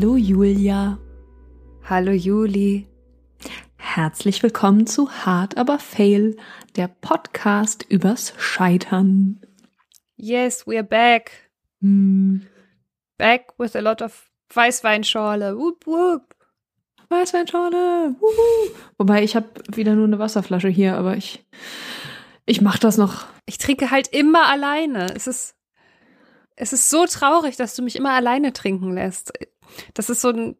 Hallo Julia. Hallo Juli. Herzlich willkommen zu Hard aber Fail, der Podcast übers Scheitern. Yes, we're back. Hm. Back with a lot of Weißweinschorle. Wupp, wupp. Weißweinschorle. Wuhu. Wobei ich habe wieder nur eine Wasserflasche hier, aber ich ich mach das noch. Ich trinke halt immer alleine. Es ist es ist so traurig, dass du mich immer alleine trinken lässt. Das ist so ein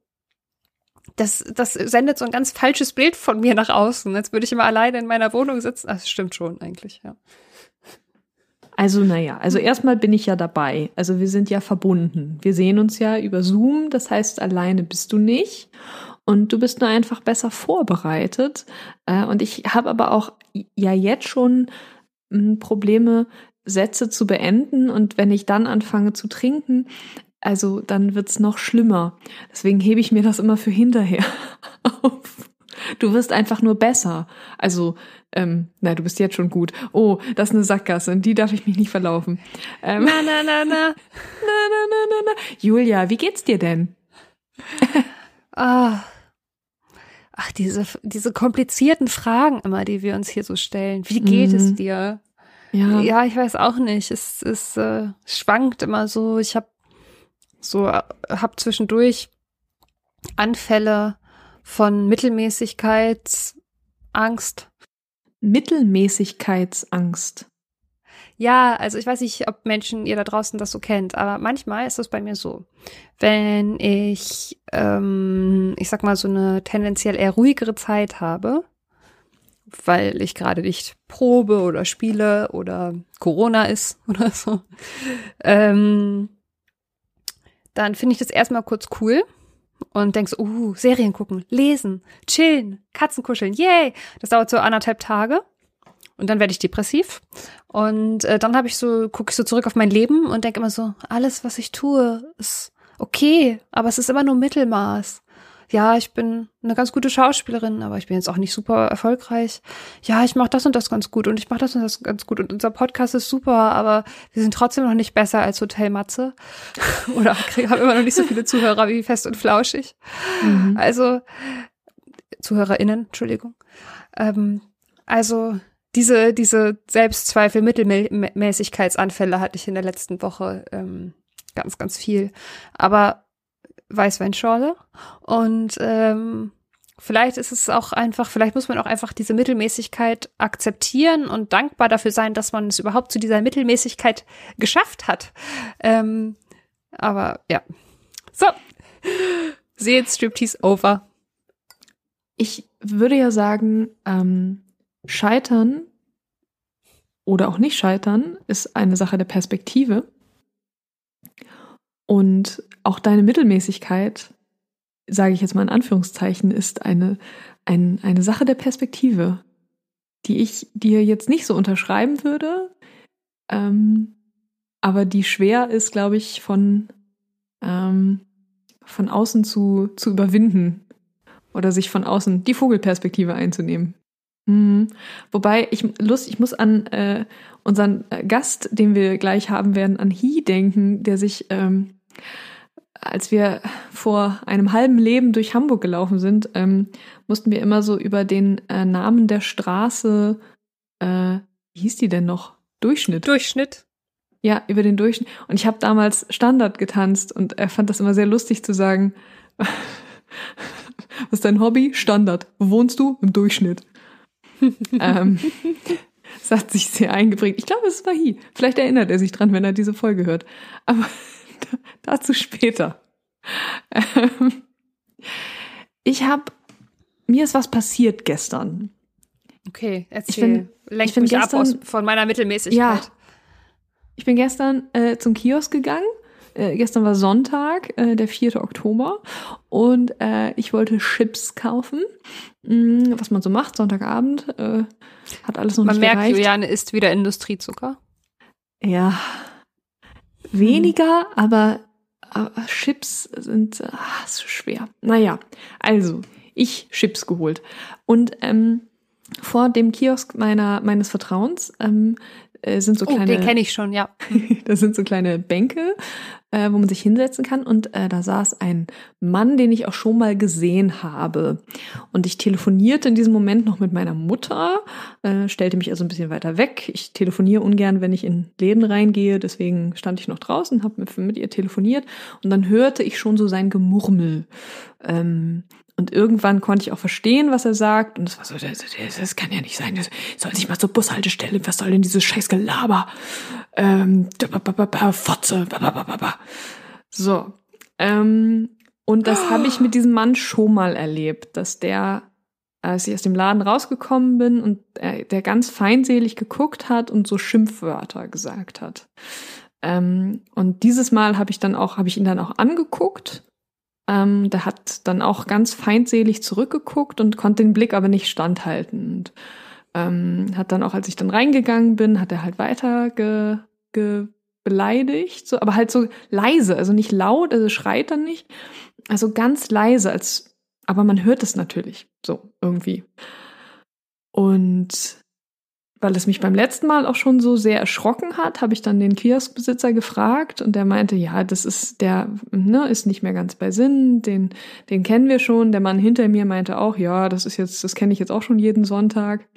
das, das sendet so ein ganz falsches Bild von mir nach außen, als würde ich immer alleine in meiner Wohnung sitzen. Das stimmt schon eigentlich, ja. Also, naja, also erstmal bin ich ja dabei. Also wir sind ja verbunden. Wir sehen uns ja über Zoom, das heißt, alleine bist du nicht. Und du bist nur einfach besser vorbereitet. Äh, und ich habe aber auch ja jetzt schon hm, Probleme, Sätze zu beenden. Und wenn ich dann anfange zu trinken, also dann wird's noch schlimmer. Deswegen hebe ich mir das immer für hinterher auf. Du wirst einfach nur besser. Also, ähm, na, du bist jetzt schon gut. Oh, das ist eine Sackgasse, in die darf ich mich nicht verlaufen. Ähm, na, na, na, na. na, na, na, na, na. Julia, wie geht's dir denn? ah. Ach, diese, diese komplizierten Fragen immer, die wir uns hier so stellen. Wie geht mhm. es dir? Ja. ja, ich weiß auch nicht. Es, es äh, schwankt immer so. Ich habe so äh, habe zwischendurch Anfälle von Mittelmäßigkeitsangst. Mittelmäßigkeitsangst. Ja, also ich weiß nicht, ob Menschen ihr da draußen das so kennt, aber manchmal ist es bei mir so, wenn ich, ähm, ich sag mal, so eine tendenziell eher ruhigere Zeit habe, weil ich gerade nicht probe oder spiele oder Corona ist oder so, ähm, dann finde ich das erstmal kurz cool und denkst, so, uh, Serien gucken, lesen, chillen, Katzen kuscheln, yay. Das dauert so anderthalb Tage. Und dann werde ich depressiv. Und äh, dann habe ich so, gucke ich so zurück auf mein Leben und denke immer so, alles, was ich tue, ist okay, aber es ist immer nur Mittelmaß ja, ich bin eine ganz gute Schauspielerin, aber ich bin jetzt auch nicht super erfolgreich. Ja, ich mache das und das ganz gut und ich mache das und das ganz gut und unser Podcast ist super, aber wir sind trotzdem noch nicht besser als Hotel Matze oder haben immer noch nicht so viele Zuhörer wie Fest und Flauschig. Mhm. Also ZuhörerInnen, Entschuldigung. Ähm, also diese, diese Selbstzweifel, Mittelmäßigkeitsanfälle hatte ich in der letzten Woche ähm, ganz, ganz viel. Aber Weißweinschorle. Und ähm, vielleicht ist es auch einfach, vielleicht muss man auch einfach diese Mittelmäßigkeit akzeptieren und dankbar dafür sein, dass man es überhaupt zu dieser Mittelmäßigkeit geschafft hat. Ähm, aber ja. So. Seht Striptease over. Ich würde ja sagen, ähm, Scheitern oder auch nicht scheitern ist eine Sache der Perspektive. Und auch deine Mittelmäßigkeit, sage ich jetzt mal in Anführungszeichen, ist eine, ein, eine Sache der Perspektive, die ich dir jetzt nicht so unterschreiben würde, ähm, aber die schwer ist, glaube ich, von, ähm, von außen zu, zu überwinden oder sich von außen die Vogelperspektive einzunehmen. Mhm. Wobei ich Lust, ich muss an äh, unseren Gast, den wir gleich haben werden, an Hi denken, der sich ähm, als wir vor einem halben Leben durch Hamburg gelaufen sind, ähm, mussten wir immer so über den äh, Namen der Straße, äh, wie hieß die denn noch? Durchschnitt. Durchschnitt. Ja, über den Durchschnitt. Und ich habe damals Standard getanzt und er fand das immer sehr lustig zu sagen, was ist dein Hobby? Standard. Wo wohnst du? Im Durchschnitt. ähm, das hat sich sehr eingeprägt. Ich glaube, es war Hi. Vielleicht erinnert er sich dran, wenn er diese Folge hört. Aber Dazu später. Ähm, ich habe, mir ist was passiert gestern. Okay, erzähl. Ich bin, Lenk ich bin mich gestern, ab aus, von meiner Mittelmäßigkeit. Ja, ich bin gestern äh, zum Kiosk gegangen. Äh, gestern war Sonntag, äh, der 4. Oktober. Und äh, ich wollte Chips kaufen. Mh, was man so macht, Sonntagabend. Äh, hat alles noch man nicht merkt, gereicht. Juliane isst wieder Industriezucker. Ja, weniger, aber, aber Chips sind ach, so schwer. Naja, also ich Chips geholt. Und ähm, vor dem Kiosk meiner, meines Vertrauens ähm, äh, sind so kleine. Oh, den kenne ich schon, ja. da sind so kleine Bänke äh, wo man sich hinsetzen kann. Und äh, da saß ein Mann, den ich auch schon mal gesehen habe. Und ich telefonierte in diesem Moment noch mit meiner Mutter, äh, stellte mich also ein bisschen weiter weg. Ich telefoniere ungern, wenn ich in Läden reingehe. Deswegen stand ich noch draußen, habe mit, mit ihr telefoniert. Und dann hörte ich schon so sein Gemurmel. Ähm, und irgendwann konnte ich auch verstehen, was er sagt. Und es war so, das, das, kann ja nicht sein. Das soll sich mal zur Bushaltestelle. Was soll denn dieses scheiß Gelaber? Ähm, Fotze. So. Ähm, und das habe ich mit diesem Mann schon mal erlebt, dass der, als ich aus dem Laden rausgekommen bin und er, der ganz feindselig geguckt hat und so Schimpfwörter gesagt hat. Ähm, und dieses Mal habe ich dann auch, habe ich ihn dann auch angeguckt ähm, der hat dann auch ganz feindselig zurückgeguckt und konnte den Blick aber nicht standhalten. Und, ähm, hat dann auch, als ich dann reingegangen bin, hat er halt weiter ge, ge beleidigt, so, aber halt so leise, also nicht laut, also schreit dann nicht, also ganz leise, als, aber man hört es natürlich so irgendwie. Und weil es mich beim letzten Mal auch schon so sehr erschrocken hat, habe ich dann den Kioskbesitzer gefragt und der meinte, ja, das ist der, ne, ist nicht mehr ganz bei Sinn, den, den kennen wir schon. Der Mann hinter mir meinte auch, ja, das ist jetzt, das kenne ich jetzt auch schon jeden Sonntag.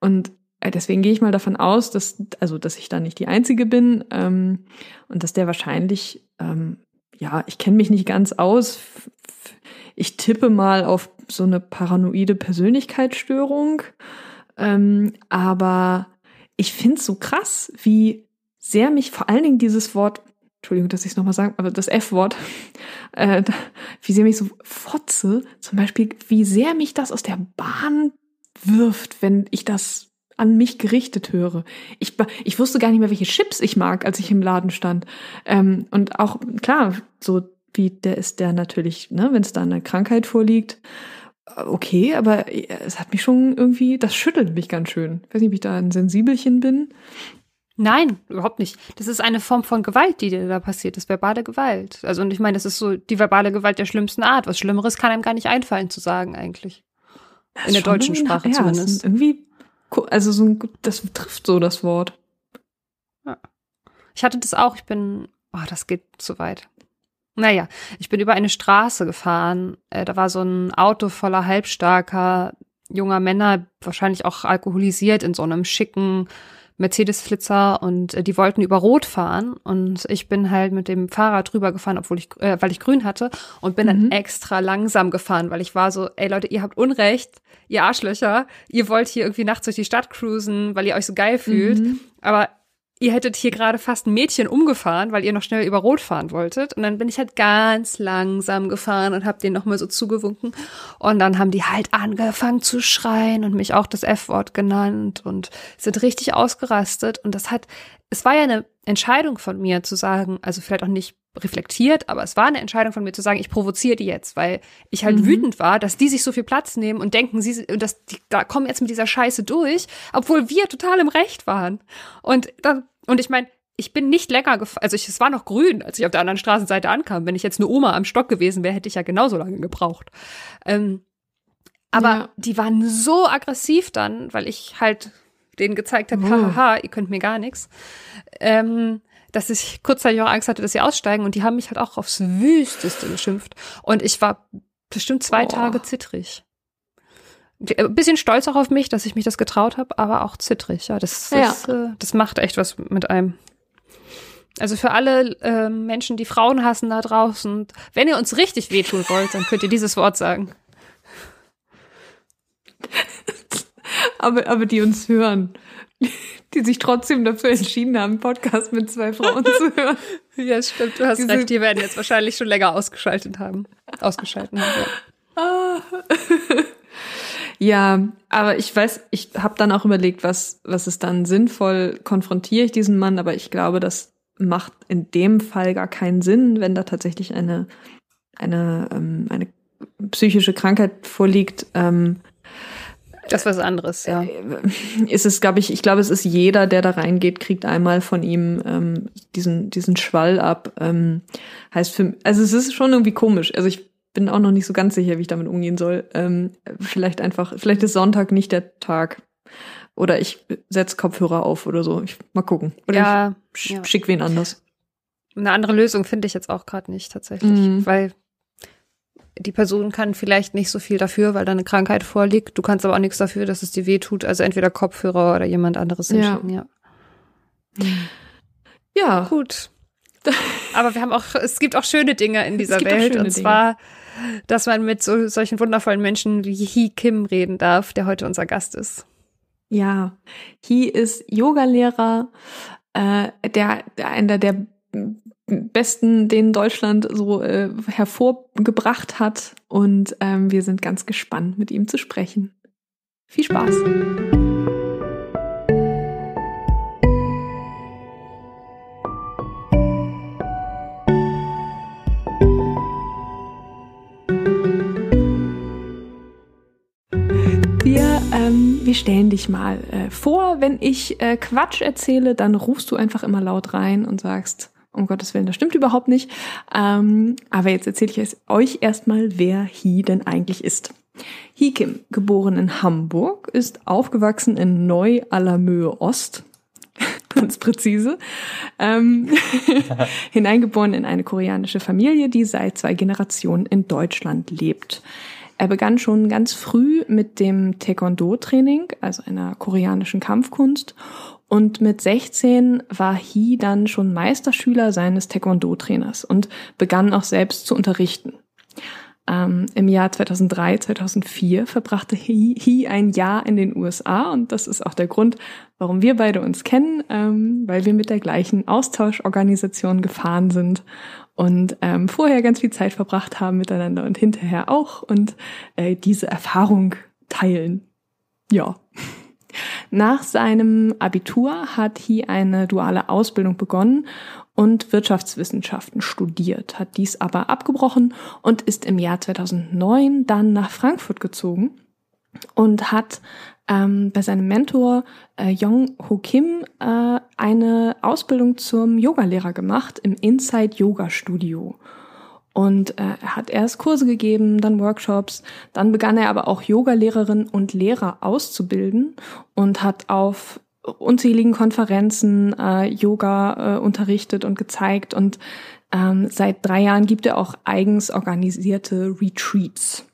Und äh, deswegen gehe ich mal davon aus, dass, also, dass ich da nicht die Einzige bin ähm, und dass der wahrscheinlich, ähm, ja, ich kenne mich nicht ganz aus. Ich tippe mal auf so eine paranoide Persönlichkeitsstörung. Ähm, aber ich finde es so krass, wie sehr mich vor allen Dingen dieses Wort, Entschuldigung, dass ich es nochmal sage, aber das F-Wort, äh, wie sehr mich so Fotze, zum Beispiel, wie sehr mich das aus der Bahn wirft, wenn ich das an mich gerichtet höre. Ich, ich wusste gar nicht mehr, welche Chips ich mag, als ich im Laden stand. Ähm, und auch, klar, so wie der ist der natürlich, ne, wenn es da eine Krankheit vorliegt, okay, aber es hat mich schon irgendwie, das schüttelt mich ganz schön. Ich weiß nicht, ob ich da ein Sensibelchen bin. Nein, überhaupt nicht. Das ist eine Form von Gewalt, die dir da passiert, das ist verbale Gewalt. Also, und ich meine, das ist so die verbale Gewalt der schlimmsten Art. Was Schlimmeres kann einem gar nicht einfallen zu sagen, eigentlich. Das In der deutschen Sprache ja, zumindest. Irgendwie, also so ein, das trifft so das Wort. Ja. Ich hatte das auch, ich bin, oh, das geht zu weit. Naja, ich bin über eine Straße gefahren. Äh, da war so ein Auto voller halbstarker junger Männer, wahrscheinlich auch alkoholisiert, in so einem schicken Mercedes-Flitzer und äh, die wollten über Rot fahren und ich bin halt mit dem Fahrrad drüber gefahren, obwohl ich, äh, weil ich grün hatte und bin mhm. dann extra langsam gefahren, weil ich war so, ey Leute, ihr habt Unrecht, ihr Arschlöcher, ihr wollt hier irgendwie nachts durch die Stadt cruisen, weil ihr euch so geil fühlt, mhm. aber ihr hättet hier gerade fast ein Mädchen umgefahren, weil ihr noch schnell über Rot fahren wolltet. Und dann bin ich halt ganz langsam gefahren und hab denen nochmal so zugewunken. Und dann haben die halt angefangen zu schreien und mich auch das F-Wort genannt und sind richtig ausgerastet. Und das hat, es war ja eine Entscheidung von mir zu sagen, also vielleicht auch nicht reflektiert, aber es war eine Entscheidung von mir zu sagen, ich provoziere die jetzt, weil ich halt mhm. wütend war, dass die sich so viel Platz nehmen und denken, sie, dass die da kommen jetzt mit dieser Scheiße durch, obwohl wir total im Recht waren. Und dann, und ich meine, ich bin nicht länger gefahren, also ich, es war noch grün, als ich auf der anderen Straßenseite ankam. Wenn ich jetzt eine Oma am Stock gewesen wäre, hätte ich ja genauso lange gebraucht. Ähm, aber ja. die waren so aggressiv dann, weil ich halt denen gezeigt habe, haha, ihr könnt mir gar nichts. Ähm, dass ich kurzzeitig auch Angst hatte, dass sie aussteigen und die haben mich halt auch aufs Wüsteste geschimpft. Und ich war bestimmt zwei oh. Tage zittrig. Ein bisschen stolz auch auf mich, dass ich mich das getraut habe, aber auch zittrig. Ja, das, das, ja. Äh, das macht echt was mit einem. Also für alle äh, Menschen, die Frauen hassen da draußen, wenn ihr uns richtig wehtun wollt, dann könnt ihr dieses Wort sagen. aber, aber die uns hören die sich trotzdem dafür entschieden haben, Podcast mit zwei Frauen zu hören. Ja, stimmt, du hast Diese recht. Die werden jetzt wahrscheinlich schon länger ausgeschaltet haben. Ausgeschaltet haben, ja. ja, aber ich weiß, ich habe dann auch überlegt, was, was ist dann sinnvoll, konfrontiere ich diesen Mann, aber ich glaube, das macht in dem Fall gar keinen Sinn, wenn da tatsächlich eine, eine, ähm, eine psychische Krankheit vorliegt. Ähm, das ist was anderes, ja. Äh, ist es, glaube ich, ich glaube, es ist jeder, der da reingeht, kriegt einmal von ihm ähm, diesen, diesen Schwall ab. Ähm, heißt für, also es ist schon irgendwie komisch. Also ich bin auch noch nicht so ganz sicher, wie ich damit umgehen soll. Ähm, vielleicht einfach, vielleicht ist Sonntag nicht der Tag. Oder ich setz Kopfhörer auf oder so. Ich, mal gucken. Oder ja, ich sch ja. schick wen anders. Eine andere Lösung finde ich jetzt auch gerade nicht tatsächlich, mhm. weil die Person kann vielleicht nicht so viel dafür, weil da eine Krankheit vorliegt. Du kannst aber auch nichts dafür, dass es dir weh tut. Also entweder Kopfhörer oder jemand anderes hinschicken, ja. Ja. ja. Gut. Aber wir haben auch, es gibt auch schöne Dinge in dieser Welt. Und zwar, dass man mit so, solchen wundervollen Menschen wie Hee Kim reden darf, der heute unser Gast ist. Ja, Hee ist Yogalehrer, äh, der, einer der besten, den Deutschland so äh, hervorgebracht hat. Und ähm, wir sind ganz gespannt, mit ihm zu sprechen. Viel Spaß! Wir, ähm, stellen dich mal äh, vor. Wenn ich äh, Quatsch erzähle, dann rufst du einfach immer laut rein und sagst, um Gottes Willen, das stimmt überhaupt nicht. Ähm, aber jetzt erzähle ich euch erstmal, wer Hi denn eigentlich ist. Hi Kim, geboren in Hamburg, ist aufgewachsen in Neu-Allermöhe Ost. Ganz präzise. Ähm, hineingeboren in eine koreanische Familie, die seit zwei Generationen in Deutschland lebt. Er begann schon ganz früh mit dem Taekwondo-Training, also einer koreanischen Kampfkunst, und mit 16 war Hee dann schon Meisterschüler seines Taekwondo-Trainers und begann auch selbst zu unterrichten. Ähm, Im Jahr 2003, 2004 verbrachte Hee ein Jahr in den USA und das ist auch der Grund, warum wir beide uns kennen, ähm, weil wir mit der gleichen Austauschorganisation gefahren sind und ähm, vorher ganz viel Zeit verbracht haben miteinander und hinterher auch und äh, diese Erfahrung teilen. Ja. Nach seinem Abitur hat He eine duale Ausbildung begonnen und Wirtschaftswissenschaften studiert, hat dies aber abgebrochen und ist im Jahr 2009 dann nach Frankfurt gezogen und hat ähm, bei seinem Mentor äh, Yong Ho Kim äh, eine Ausbildung zum Yogalehrer gemacht im Inside Yoga Studio. Und äh, er hat erst Kurse gegeben, dann Workshops, dann begann er aber auch Yogalehrerin und Lehrer auszubilden und hat auf unzähligen Konferenzen äh, Yoga äh, unterrichtet und gezeigt und ähm, seit drei Jahren gibt er auch eigens organisierte Retreats.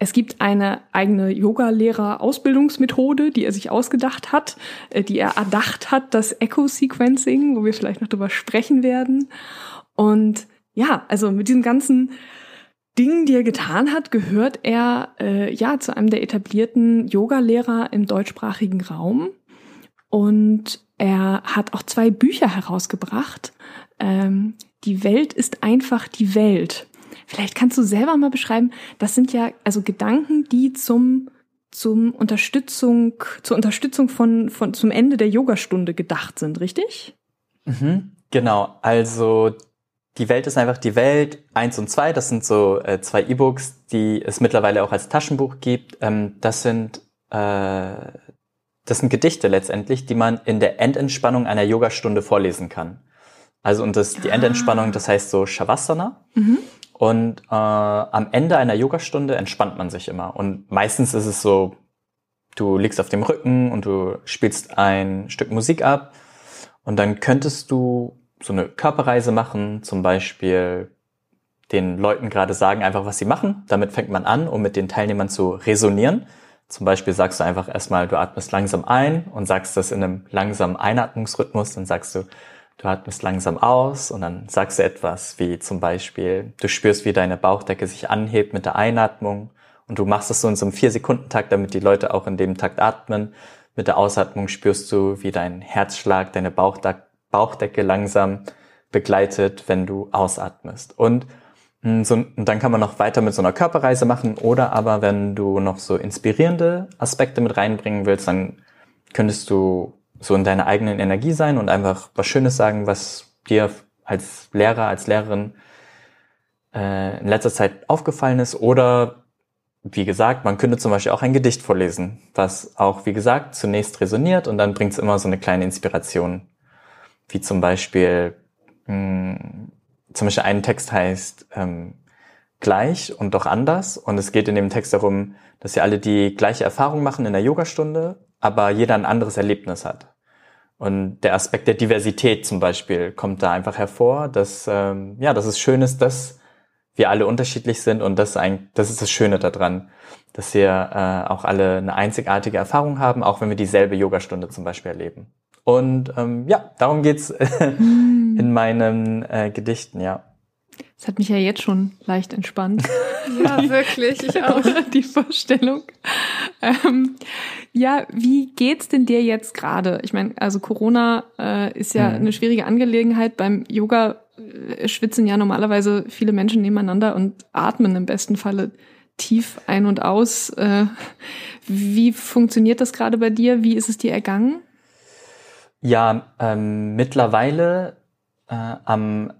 Es gibt eine eigene Yoga-Lehrer-Ausbildungsmethode, die er sich ausgedacht hat, äh, die er erdacht hat, das Echo-Sequencing, wo wir vielleicht noch drüber sprechen werden. Und ja, also mit diesen ganzen Dingen, die er getan hat, gehört er äh, ja zu einem der etablierten Yoga-Lehrer im deutschsprachigen Raum. Und er hat auch zwei Bücher herausgebracht. Ähm, die Welt ist einfach die Welt. Vielleicht kannst du selber mal beschreiben, das sind ja also Gedanken, die zum zum Unterstützung zur Unterstützung von von zum Ende der Yogastunde gedacht sind, richtig? Mhm, genau. Also die Welt ist einfach die Welt eins und zwei. Das sind so äh, zwei E-Books, die es mittlerweile auch als Taschenbuch gibt. Ähm, das sind äh, das sind Gedichte letztendlich, die man in der Endentspannung einer Yogastunde vorlesen kann. Also und das die Endentspannung, das heißt so Shavasana. Mhm. Und äh, am Ende einer Yogastunde entspannt man sich immer. Und meistens ist es so, du liegst auf dem Rücken und du spielst ein Stück Musik ab. Und dann könntest du so eine Körperreise machen, zum Beispiel den Leuten gerade sagen einfach, was sie machen. Damit fängt man an, um mit den Teilnehmern zu resonieren. Zum Beispiel sagst du einfach erstmal, du atmest langsam ein und sagst das in einem langsamen Einatmungsrhythmus. Dann sagst du, du atmest langsam aus und dann sagst du etwas wie zum Beispiel, du spürst, wie deine Bauchdecke sich anhebt mit der Einatmung und du machst das so in so einem vier Sekunden Takt, damit die Leute auch in dem Takt atmen. Mit der Ausatmung spürst du, wie dein Herzschlag, deine Bauchdecke Bauchdecke langsam begleitet, wenn du ausatmest. Und, hm, so, und dann kann man noch weiter mit so einer Körperreise machen oder aber wenn du noch so inspirierende Aspekte mit reinbringen willst, dann könntest du so in deiner eigenen Energie sein und einfach was Schönes sagen, was dir als Lehrer, als Lehrerin äh, in letzter Zeit aufgefallen ist. Oder wie gesagt, man könnte zum Beispiel auch ein Gedicht vorlesen, was auch, wie gesagt, zunächst resoniert und dann bringt es immer so eine kleine Inspiration wie zum Beispiel, mh, hm, zum Beispiel ein Text heißt ähm, gleich und doch anders. Und es geht in dem Text darum, dass wir alle die gleiche Erfahrung machen in der Yogastunde, aber jeder ein anderes Erlebnis hat. Und der Aspekt der Diversität zum Beispiel kommt da einfach hervor, dass, ähm, ja, dass es schön ist, dass wir alle unterschiedlich sind und das, ein, das ist das Schöne daran, dass wir äh, auch alle eine einzigartige Erfahrung haben, auch wenn wir dieselbe Yogastunde zum Beispiel erleben. Und ähm, ja, darum geht's hm. in meinen äh, Gedichten, ja. Das hat mich ja jetzt schon leicht entspannt. ja, wirklich, ich auch. Die Vorstellung. Ähm, ja, wie geht's denn dir jetzt gerade? Ich meine, also Corona äh, ist ja mhm. eine schwierige Angelegenheit. Beim Yoga äh, schwitzen ja normalerweise viele Menschen nebeneinander und atmen im besten Falle tief ein und aus. Äh, wie funktioniert das gerade bei dir? Wie ist es dir ergangen? Ja, ähm, mittlerweile äh, am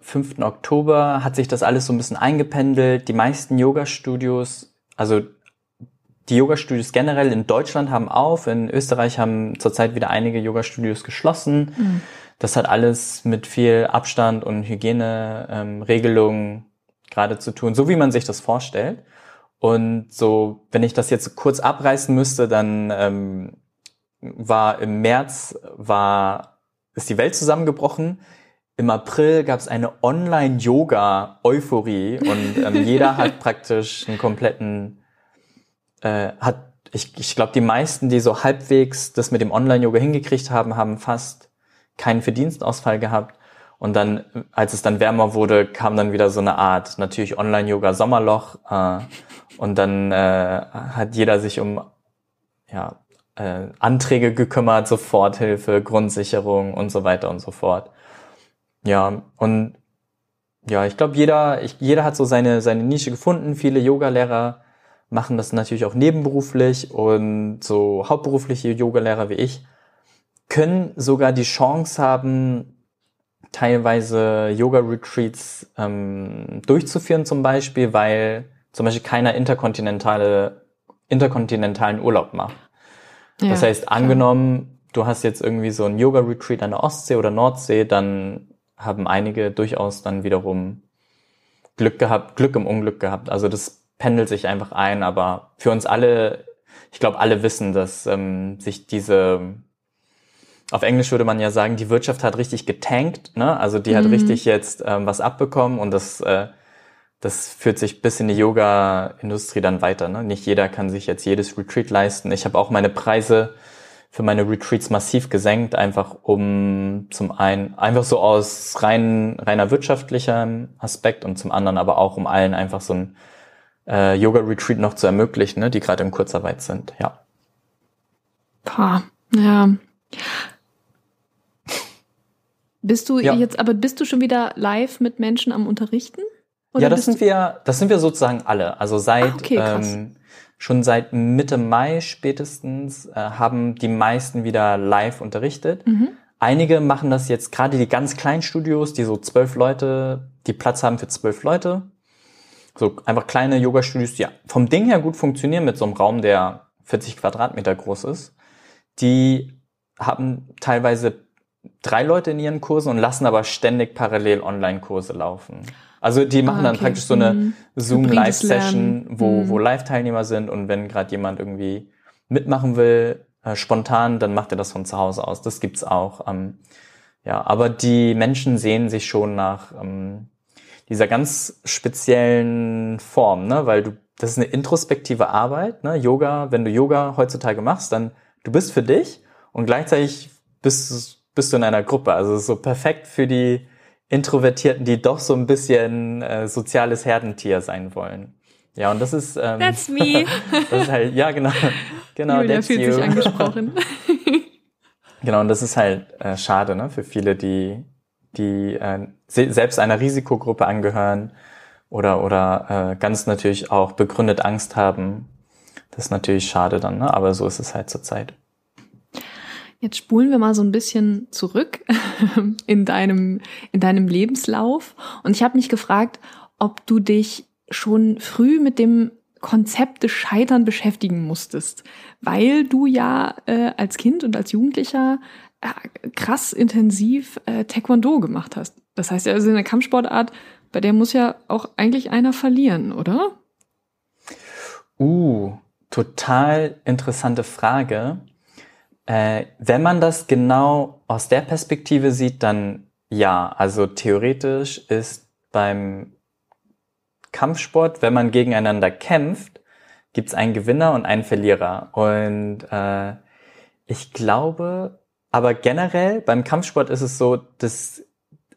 5. Oktober hat sich das alles so ein bisschen eingependelt. Die meisten Yoga-Studios, also die Yoga-Studios generell in Deutschland haben auf, in Österreich haben zurzeit wieder einige Yoga-Studios geschlossen. Mhm. Das hat alles mit viel Abstand und Hygieneregelungen ähm, gerade zu tun, so wie man sich das vorstellt. Und so, wenn ich das jetzt kurz abreißen müsste, dann ähm, war im März war ist die Welt zusammengebrochen. Im April gab es eine Online-Yoga-Euphorie und ähm, jeder hat praktisch einen kompletten äh, hat ich, ich glaube, die meisten, die so halbwegs das mit dem Online-Yoga hingekriegt haben, haben fast keinen Verdienstausfall gehabt. Und dann, als es dann wärmer wurde, kam dann wieder so eine Art, natürlich Online-Yoga-Sommerloch. Äh, und dann äh, hat jeder sich um ja, äh, Anträge gekümmert, Soforthilfe, Grundsicherung und so weiter und so fort. Ja, und ja, ich glaube, jeder, jeder hat so seine, seine Nische gefunden. Viele Yogalehrer machen das natürlich auch nebenberuflich und so hauptberufliche Yogalehrer wie ich können sogar die Chance haben, teilweise Yoga-Retreats ähm, durchzuführen zum Beispiel, weil zum Beispiel keiner interkontinentale, interkontinentalen Urlaub macht. Ja, das heißt, angenommen, du hast jetzt irgendwie so ein Yoga-Retreat an der Ostsee oder Nordsee, dann haben einige durchaus dann wiederum Glück gehabt, Glück im Unglück gehabt. Also das pendelt sich einfach ein, aber für uns alle, ich glaube, alle wissen, dass ähm, sich diese auf Englisch würde man ja sagen, die Wirtschaft hat richtig getankt, ne? Also die mhm. hat richtig jetzt ähm, was abbekommen und das, äh, das führt sich bis in die Yoga-Industrie dann weiter. Ne? Nicht jeder kann sich jetzt jedes Retreat leisten. Ich habe auch meine Preise für meine Retreats massiv gesenkt, einfach um zum einen einfach so aus rein, reiner wirtschaftlicher Aspekt und zum anderen aber auch um allen einfach so ein äh, Yoga-Retreat noch zu ermöglichen, ne, die gerade in Kurzarbeit sind, ja. Pah, ja. Bist du ja. jetzt, aber bist du schon wieder live mit Menschen am Unterrichten? Ja, das sind wir, das sind wir sozusagen alle. Also seit ah, okay, ähm, schon seit Mitte Mai spätestens äh, haben die meisten wieder live unterrichtet. Mhm. Einige machen das jetzt gerade die ganz kleinen Studios, die so zwölf Leute, die Platz haben für zwölf Leute. So einfach kleine Yoga-Studios, die vom Ding her gut funktionieren mit so einem Raum, der 40 Quadratmeter groß ist. Die haben teilweise drei Leute in ihren Kursen und lassen aber ständig parallel Online-Kurse laufen. Also die machen ah, okay. dann praktisch so eine mhm. Zoom-Live-Session, wo, mhm. wo Live-Teilnehmer sind und wenn gerade jemand irgendwie mitmachen will, äh, spontan, dann macht er das von zu Hause aus. Das gibt's auch. Ähm, ja, aber die Menschen sehen sich schon nach ähm, dieser ganz speziellen Form, ne? weil du, das ist eine introspektive Arbeit, ne? Yoga, wenn du Yoga heutzutage machst, dann du bist für dich und gleichzeitig bist, bist du in einer Gruppe. Also so perfekt für die Introvertierten, die doch so ein bisschen äh, soziales Herdentier sein wollen. Ja, und das ist. Ähm, that's me. das ist halt, ja, genau. Genau, Julia that's fühlt you. sich angesprochen. genau, und das ist halt äh, schade, ne, für viele, die, die äh, selbst einer Risikogruppe angehören oder, oder äh, ganz natürlich auch begründet Angst haben. Das ist natürlich schade dann, ne? aber so ist es halt zurzeit. Jetzt spulen wir mal so ein bisschen zurück in deinem, in deinem Lebenslauf. Und ich habe mich gefragt, ob du dich schon früh mit dem Konzept des Scheitern beschäftigen musstest, weil du ja äh, als Kind und als Jugendlicher äh, krass intensiv äh, Taekwondo gemacht hast. Das heißt ja, also in der Kampfsportart, bei der muss ja auch eigentlich einer verlieren, oder? Uh, total interessante Frage Äh, wenn man das genau aus der Perspektive sieht, dann ja. Also theoretisch ist beim Kampfsport, wenn man gegeneinander kämpft, gibt es einen Gewinner und einen Verlierer. Und äh, ich glaube, aber generell beim Kampfsport ist es so, dass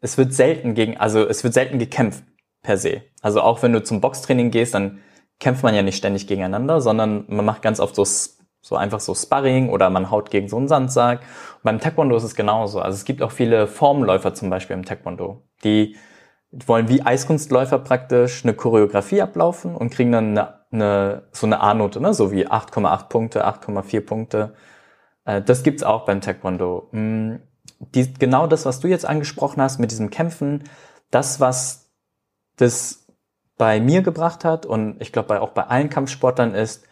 es wird selten gegen, also es wird selten gekämpft per se. Also auch wenn du zum Boxtraining gehst, dann kämpft man ja nicht ständig gegeneinander, sondern man macht ganz oft so, so einfach so Sparring oder man haut gegen so einen Sandsack. Und beim Taekwondo ist es genauso. Also es gibt auch viele Formläufer zum Beispiel im Taekwondo, die wollen wie Eiskunstläufer praktisch eine Choreografie ablaufen und kriegen dann eine, eine so eine A-Note, ne? so wie 8,8 Punkte, 8,4 Punkte. Äh, das gibt's auch beim Taekwondo. Hm, die, genau das, was du jetzt angesprochen hast mit diesem Kämpfen, das, was das bei mir gebracht hat und ich glaube auch bei allen Kampfsportlern ist,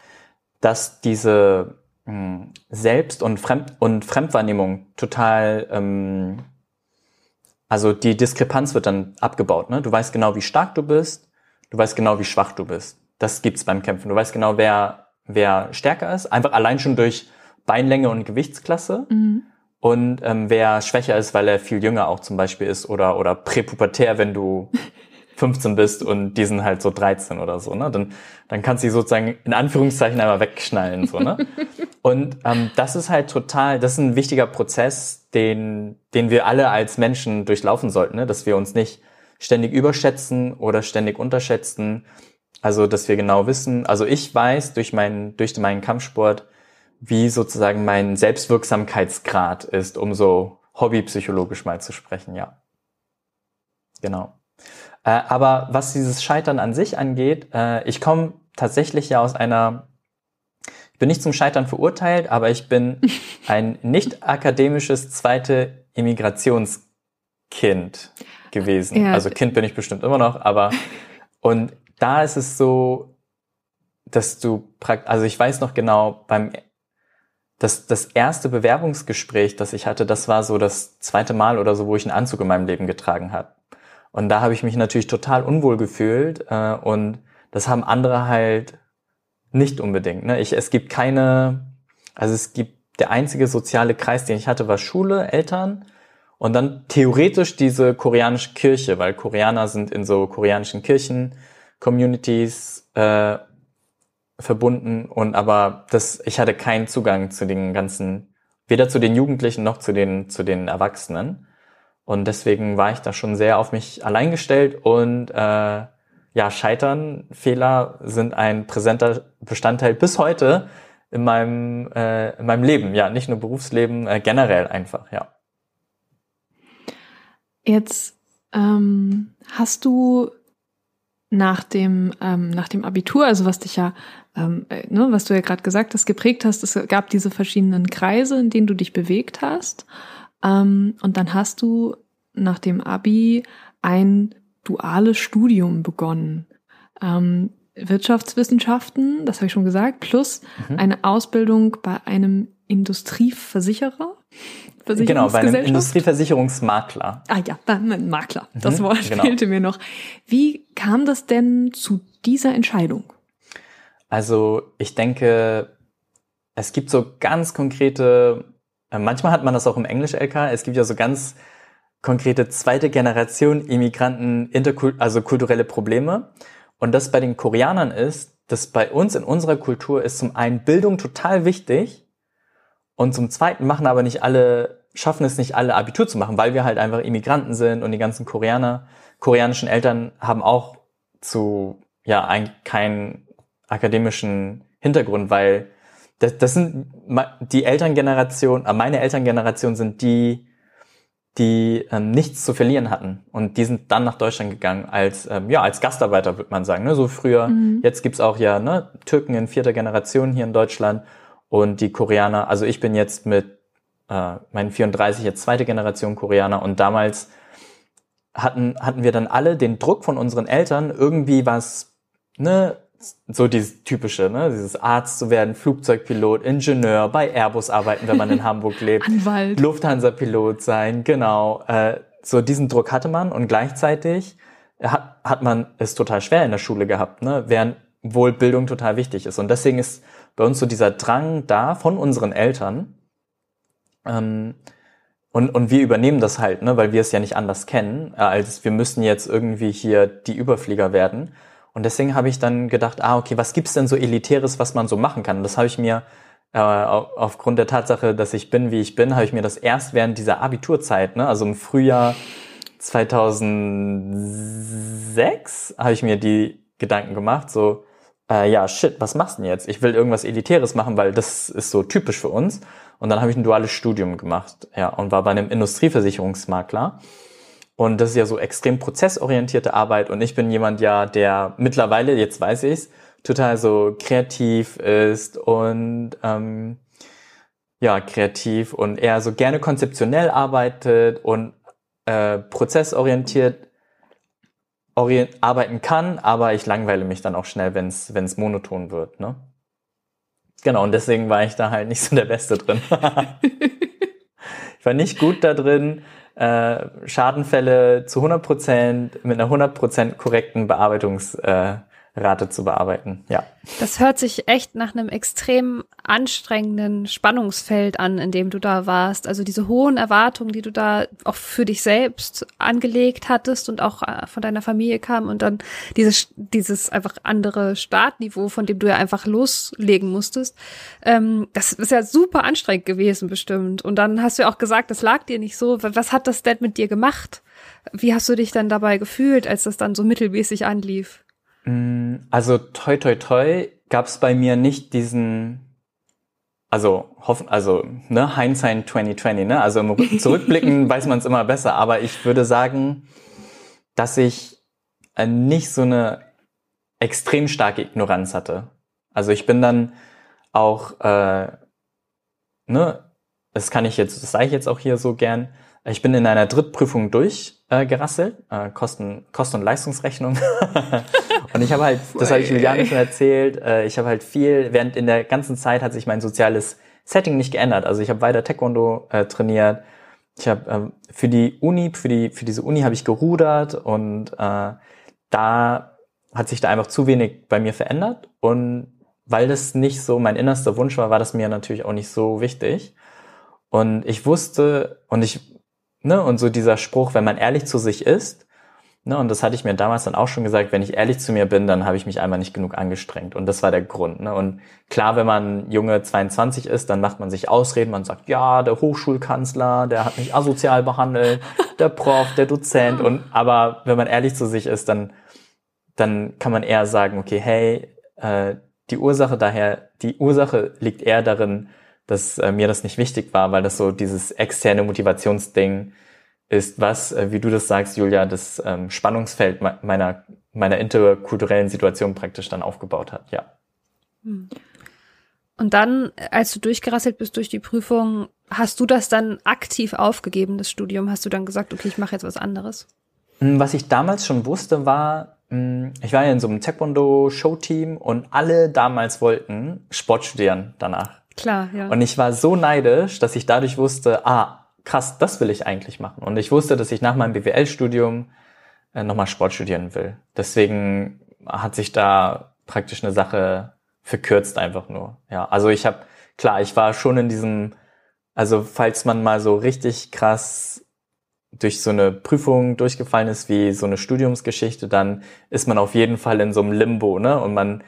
dass diese mh, hm, Selbst- und, Fremd und Fremdwahrnehmung total, ähm, also die Diskrepanz wird dann abgebaut. Ne? Du weißt genau, wie stark du bist, du weißt genau, wie schwach du bist. Das gibt's beim Kämpfen. Du weißt genau, wer, wer stärker ist, einfach allein schon durch Beinlänge und Gewichtsklasse. Mhm. Und ähm, wer schwächer ist, weil er viel jünger auch zum Beispiel ist oder, oder präpubertär, wenn du 15 bist und die sind halt so 13 oder so, ne? Dann, dann kannst du sie sozusagen in Anführungszeichen einmal wegschnallen, so, ne? Und ähm, das ist halt total, das ist ein wichtiger Prozess, den, den wir alle als Menschen durchlaufen sollten, ne? Dass wir uns nicht ständig überschätzen oder ständig unterschätzen. Also, dass wir genau wissen, also ich weiß durch meinen, durch meinen Kampfsport, wie sozusagen mein Selbstwirksamkeitsgrad ist, um so hobbypsychologisch mal zu sprechen, ja. Genau. Äh, aber was dieses Scheitern an sich angeht, äh, ich komme tatsächlich ja aus einer, ich bin nicht zum Scheitern verurteilt, aber ich bin ein nicht akademisches zweite Immigrationskind gewesen. Ja. Also Kind bin ich bestimmt immer noch, aber und da ist es so, dass du praktisch, also ich weiß noch genau, beim das, das erste Bewerbungsgespräch, das ich hatte, das war so das zweite Mal oder so, wo ich einen Anzug in meinem Leben getragen habe. Und da habe ich mich natürlich total unwohl gefühlt äh, und das haben andere halt nicht unbedingt. Ne? Ich, es gibt keine, also es gibt der einzige soziale Kreis, den ich hatte, war Schule, Eltern und dann theoretisch diese koreanische Kirche, weil Koreaner sind in so koreanischen Kirchen, Communities äh, verbunden und aber das, ich hatte keinen Zugang zu den ganzen, weder zu den Jugendlichen noch zu den, zu den Erwachsenen. Und deswegen war ich da schon sehr auf mich allein gestellt und äh, ja, Scheitern, Fehler sind ein präsenter Bestandteil bis heute in meinem, äh, in meinem Leben. Ja, nicht nur Berufsleben, äh, generell einfach, ja. Jetzt ähm, hast du nach dem, ähm, nach dem Abitur, also was dich ja, ähm, äh, ne, was du ja gerade gesagt hast, geprägt hast, es gab diese verschiedenen Kreise, in denen du dich bewegt hast. Ähm, und dann hast du nach dem Abi ein duales Studium begonnen. Ähm, Wirtschaftswissenschaften, das habe ich schon gesagt, plus mhm. eine Ausbildung bei einem Industrieversicherer. Genau, bei einem Industrieversicherungsmakler. Ah ja, ein Makler. Das mhm, Wort genau. fehlte mir noch. Wie kam das denn zu dieser Entscheidung? Also ich denke, es gibt so ganz konkrete, manchmal hat man das auch im Englisch-LK, es gibt ja so ganz konkrete zweite Generation Immigranten, also kulturelle Probleme. Und das bei den Koreanern ist, dass bei uns in unserer Kultur ist zum einen Bildung total wichtig und zum Zweiten machen aber nicht alle, schaffen es nicht alle Abitur zu machen, weil wir halt einfach Immigranten sind und die ganzen Koreaner, koreanischen Eltern haben auch zu, ja, ein, keinen akademischen Hintergrund, weil das, das sind die Elterngeneration, äh, meine Elterngeneration sind die, die ähm, nichts zu verlieren hatten. Und die sind dann nach Deutschland gegangen als, ähm, ja, als Gastarbeiter, würde man sagen. Ne? So früher, mhm. jetzt gibt's auch ja ne, Türken in vierter Generation hier in Deutschland und die Koreaner, also ich bin jetzt mit äh, meinen 34 jetzt zweite Generation Koreaner und damals hatten, hatten wir dann alle den Druck von unseren Eltern, irgendwie was, ne, so dieses typische, ne, dieses Arzt zu werden, Flugzeugpilot, Ingenieur, bei Airbus arbeiten, wenn man in Hamburg lebt, Anwalt. Lufthansa-Pilot sein, genau. Äh, so diesen Druck hatte man und gleichzeitig hat, hat man es total schwer in der Schule gehabt, ne, während wohl Bildung total wichtig ist. Und deswegen ist bei uns so dieser Drang da von unseren Eltern, Ähm, und, und wir übernehmen das halt, ne, weil wir es ja nicht anders kennen, äh, als wir müssen jetzt irgendwie hier die Überflieger werden. Und deswegen habe ich dann gedacht, ah, okay, was gibt's denn so Elitäres, was man so machen kann? Und das habe ich mir äh, aufgrund der Tatsache, dass ich bin, wie ich bin, habe ich mir das erst während dieser Abiturzeit, ne, also im Frühjahr 2006, habe ich mir die Gedanken gemacht, so, äh, ja, shit, was machst du denn jetzt? Ich will irgendwas Elitäres machen, weil das ist so typisch für uns. Und dann habe ich ein duales Studium gemacht, ja, und war bei einem Industrieversicherungsmakler. Und das ist ja so extrem prozessorientierte Arbeit. Und ich bin jemand ja, der mittlerweile, jetzt weiß ich's, total so kreativ ist und ähm, ja, kreativ und eher so gerne konzeptionell arbeitet und äh, prozessorientiert orient arbeiten kann, aber ich langweile mich dann auch schnell, wenn es monoton wird. Ne? Genau, und deswegen war ich da halt nicht so der Beste drin. ich war nicht gut da drin, äh, Schadenfälle zu 100% mit einer 100% korrekten Bearbeitungs- äh, Rate zu bearbeiten. Ja. Das hört sich echt nach einem extrem anstrengenden Spannungsfeld an, in dem du da warst. Also diese hohen Erwartungen, die du da auch für dich selbst angelegt hattest und auch äh, von deiner Familie kam und dann dieses, dieses einfach andere Startniveau, von dem du ja einfach loslegen musstest. Ähm, das ist ja super anstrengend gewesen bestimmt. Und dann hast du ja auch gesagt, das lag dir nicht so. Was hat das denn mit dir gemacht? Wie hast du dich dann dabei gefühlt, als das dann so mittelmäßig anlief? Mm, also toi toi toi gab es bei mir nicht diesen, also hoffen, also ne, Hindsight 2020, ne? Also im Zurückblicken weiß man es immer besser, aber ich würde sagen, dass ich äh, nicht so eine extrem starke Ignoranz hatte. Also ich bin dann auch, äh, ne, das kann ich jetzt, das sage ich jetzt auch hier so gern, ich bin in einer Drittprüfung durchgerasselt, äh, äh, Kosten, Kosten- und Leistungsrechnung. und ich habe halt, das habe ich Juliane schon erzählt, äh, ich habe halt viel, während in der ganzen Zeit hat sich mein soziales Setting nicht geändert. Also ich habe weiter Taekwondo äh, trainiert. Ich habe ähm, für die Uni, für die für diese Uni habe ich gerudert und äh, da hat sich da einfach zu wenig bei mir verändert und weil das nicht so mein innerster Wunsch war, war das mir natürlich auch nicht so wichtig. Und ich wusste und ich Ne? Und so dieser Spruch, wenn man ehrlich zu sich ist, ne? und das hatte ich mir damals dann auch schon gesagt, wenn ich ehrlich zu mir bin, dann habe ich mich einmal nicht genug angestrengt. Und das war der Grund. Ne? Und klar, wenn man junge 22 ist, dann macht man sich Ausreden, man sagt, ja, der Hochschulkanzler, der hat mich asozial behandelt, der Prof, der Dozent. Und aber wenn man ehrlich zu sich ist, dann, dann kann man eher sagen, okay, hey, äh, die Ursache daher, die Ursache liegt eher darin, dass äh, mir das nicht wichtig war, weil das so dieses externe Motivationsding ist, was, äh, wie du das sagst, Julia, das ähm, Spannungsfeld meiner, meiner interkulturellen Situation praktisch dann aufgebaut hat, ja. Hm. Und dann, als du durchgerasselt bist durch die Prüfung, hast du das dann aktiv aufgegeben, das Studium? Hast du dann gesagt, okay, ich mache jetzt was anderes? Hm, was ich damals schon wusste, war, hm, ich war ja in so einem Taekwondo-Show-Team und alle damals wollten Sport studieren danach. Klar, ja. Und ich war so neidisch, dass ich dadurch wusste, ah, krass, das will ich eigentlich machen. Und ich wusste, dass ich nach meinem BWL-Studium äh, nochmal Sport studieren will. Deswegen hat sich da praktisch eine Sache verkürzt einfach nur. Ja, also ich habe, klar, ich war schon in diesem, also falls man mal so richtig krass durch so eine Prüfung durchgefallen ist wie so eine Studiumsgeschichte, dann ist man auf jeden Fall in so einem Limbo, ne? Und man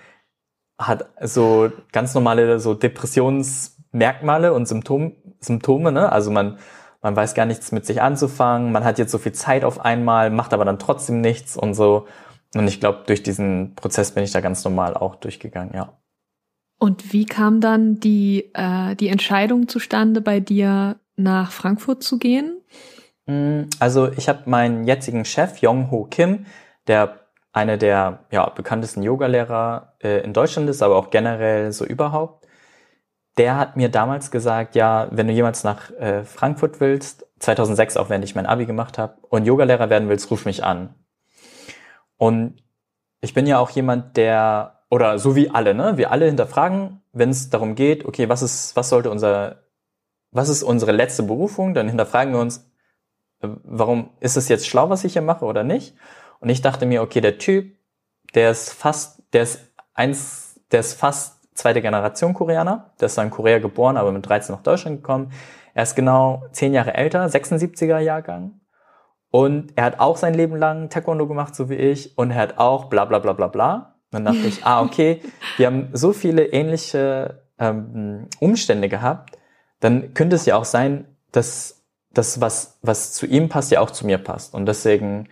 hat so ganz normale so Depressionsmerkmale und Symptom, Symptome, ne? Also man, man weiß gar nichts mit sich anzufangen, man hat jetzt so viel Zeit auf einmal, macht aber dann trotzdem nichts und so. Und ich glaube, durch diesen Prozess bin ich da ganz normal auch durchgegangen, ja. Und wie kam dann die, äh, die Entscheidung zustande, bei dir nach Frankfurt zu gehen? Mm, also ich habe meinen jetzigen Chef, Yong Ho Kim, der einer der ja, bekanntesten Yogalehrer äh, in Deutschland ist, aber auch generell so überhaupt. Der hat mir damals gesagt, ja, wenn du jemals nach äh, Frankfurt willst, 2006 auch, während ich mein Abi gemacht habe, und Yogalehrer werden willst, ruf mich an. Und ich bin ja auch jemand, der, oder so wie alle, ne, wir alle hinterfragen, wenn es darum geht, okay, was ist, was sollte unser, was ist unsere letzte Berufung, dann hinterfragen wir uns, äh, warum ist es jetzt schlau, was ich hier mache oder nicht? Und ich dachte mir, okay, der Typ, der ist fast, der ist eins, der ist fast zweite Generation Koreaner. Der ist in Korea geboren, aber mit 13 nach Deutschland gekommen. Er ist genau zehn Jahre älter, 76er Jahrgang. Und er hat auch sein Leben lang Taekwondo gemacht, so wie ich. Und er hat auch bla bla bla bla bla. Dann dachte ich, ah, okay, wir haben so viele ähnliche ähm, Umstände gehabt, dann könnte es ja auch sein, dass das, was, was zu ihm passt, ja auch zu mir passt. Und deswegen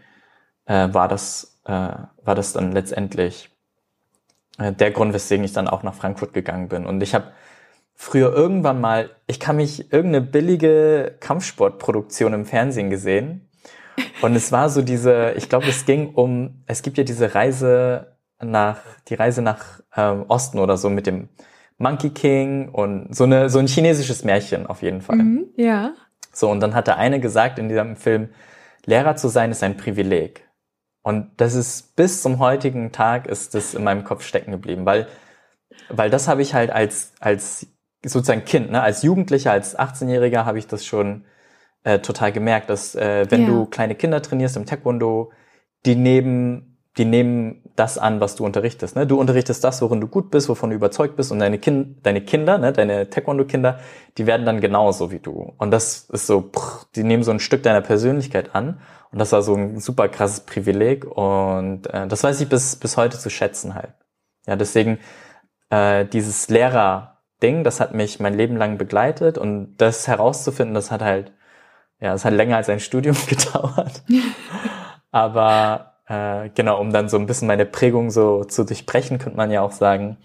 äh, war, das, äh, war das dann letztendlich der Grund, weswegen ich dann auch nach Frankfurt gegangen bin. Und ich habe früher irgendwann mal, ich kann mich irgendeine billige Kampfsportproduktion im Fernsehen gesehen. Und es war so diese, ich glaube, es ging um, es gibt ja diese Reise nach, die Reise nach ähm, Osten oder so mit dem Monkey King und so eine, so ein chinesisches Märchen auf jeden Fall. Mhm, ja. So, und dann hat der eine gesagt in diesem Film, Lehrer zu sein ist ein Privileg. Und das ist bis zum heutigen Tag ist das in meinem Kopf stecken geblieben, weil, weil das habe ich halt als, als sozusagen Kind, ne, als Jugendlicher, als 18-Jähriger habe ich das schon äh, total gemerkt, dass äh, wenn ja. du kleine Kinder trainierst im Taekwondo, die nehmen die nehmen das an, was du unterrichtest. Ne? Du unterrichtest das, worin du gut bist, wovon du überzeugt bist und deine, kind, deine Kinder, ne, deine Taekwondo-Kinder, die werden dann genauso wie du. Und das ist so, pff, die nehmen so ein Stück deiner Persönlichkeit an und das war so ein super krasses Privileg und äh, das weiß ich bis, bis heute zu schätzen halt. Ja, deswegen äh, dieses Lehrer-Ding, das hat mich mein Leben lang begleitet und das herauszufinden, das hat halt, ja, das hat länger als ein Studium gedauert. Aber äh, genau, um dann so ein bisschen meine Prägung so zu durchbrechen, könnte man ja auch sagen.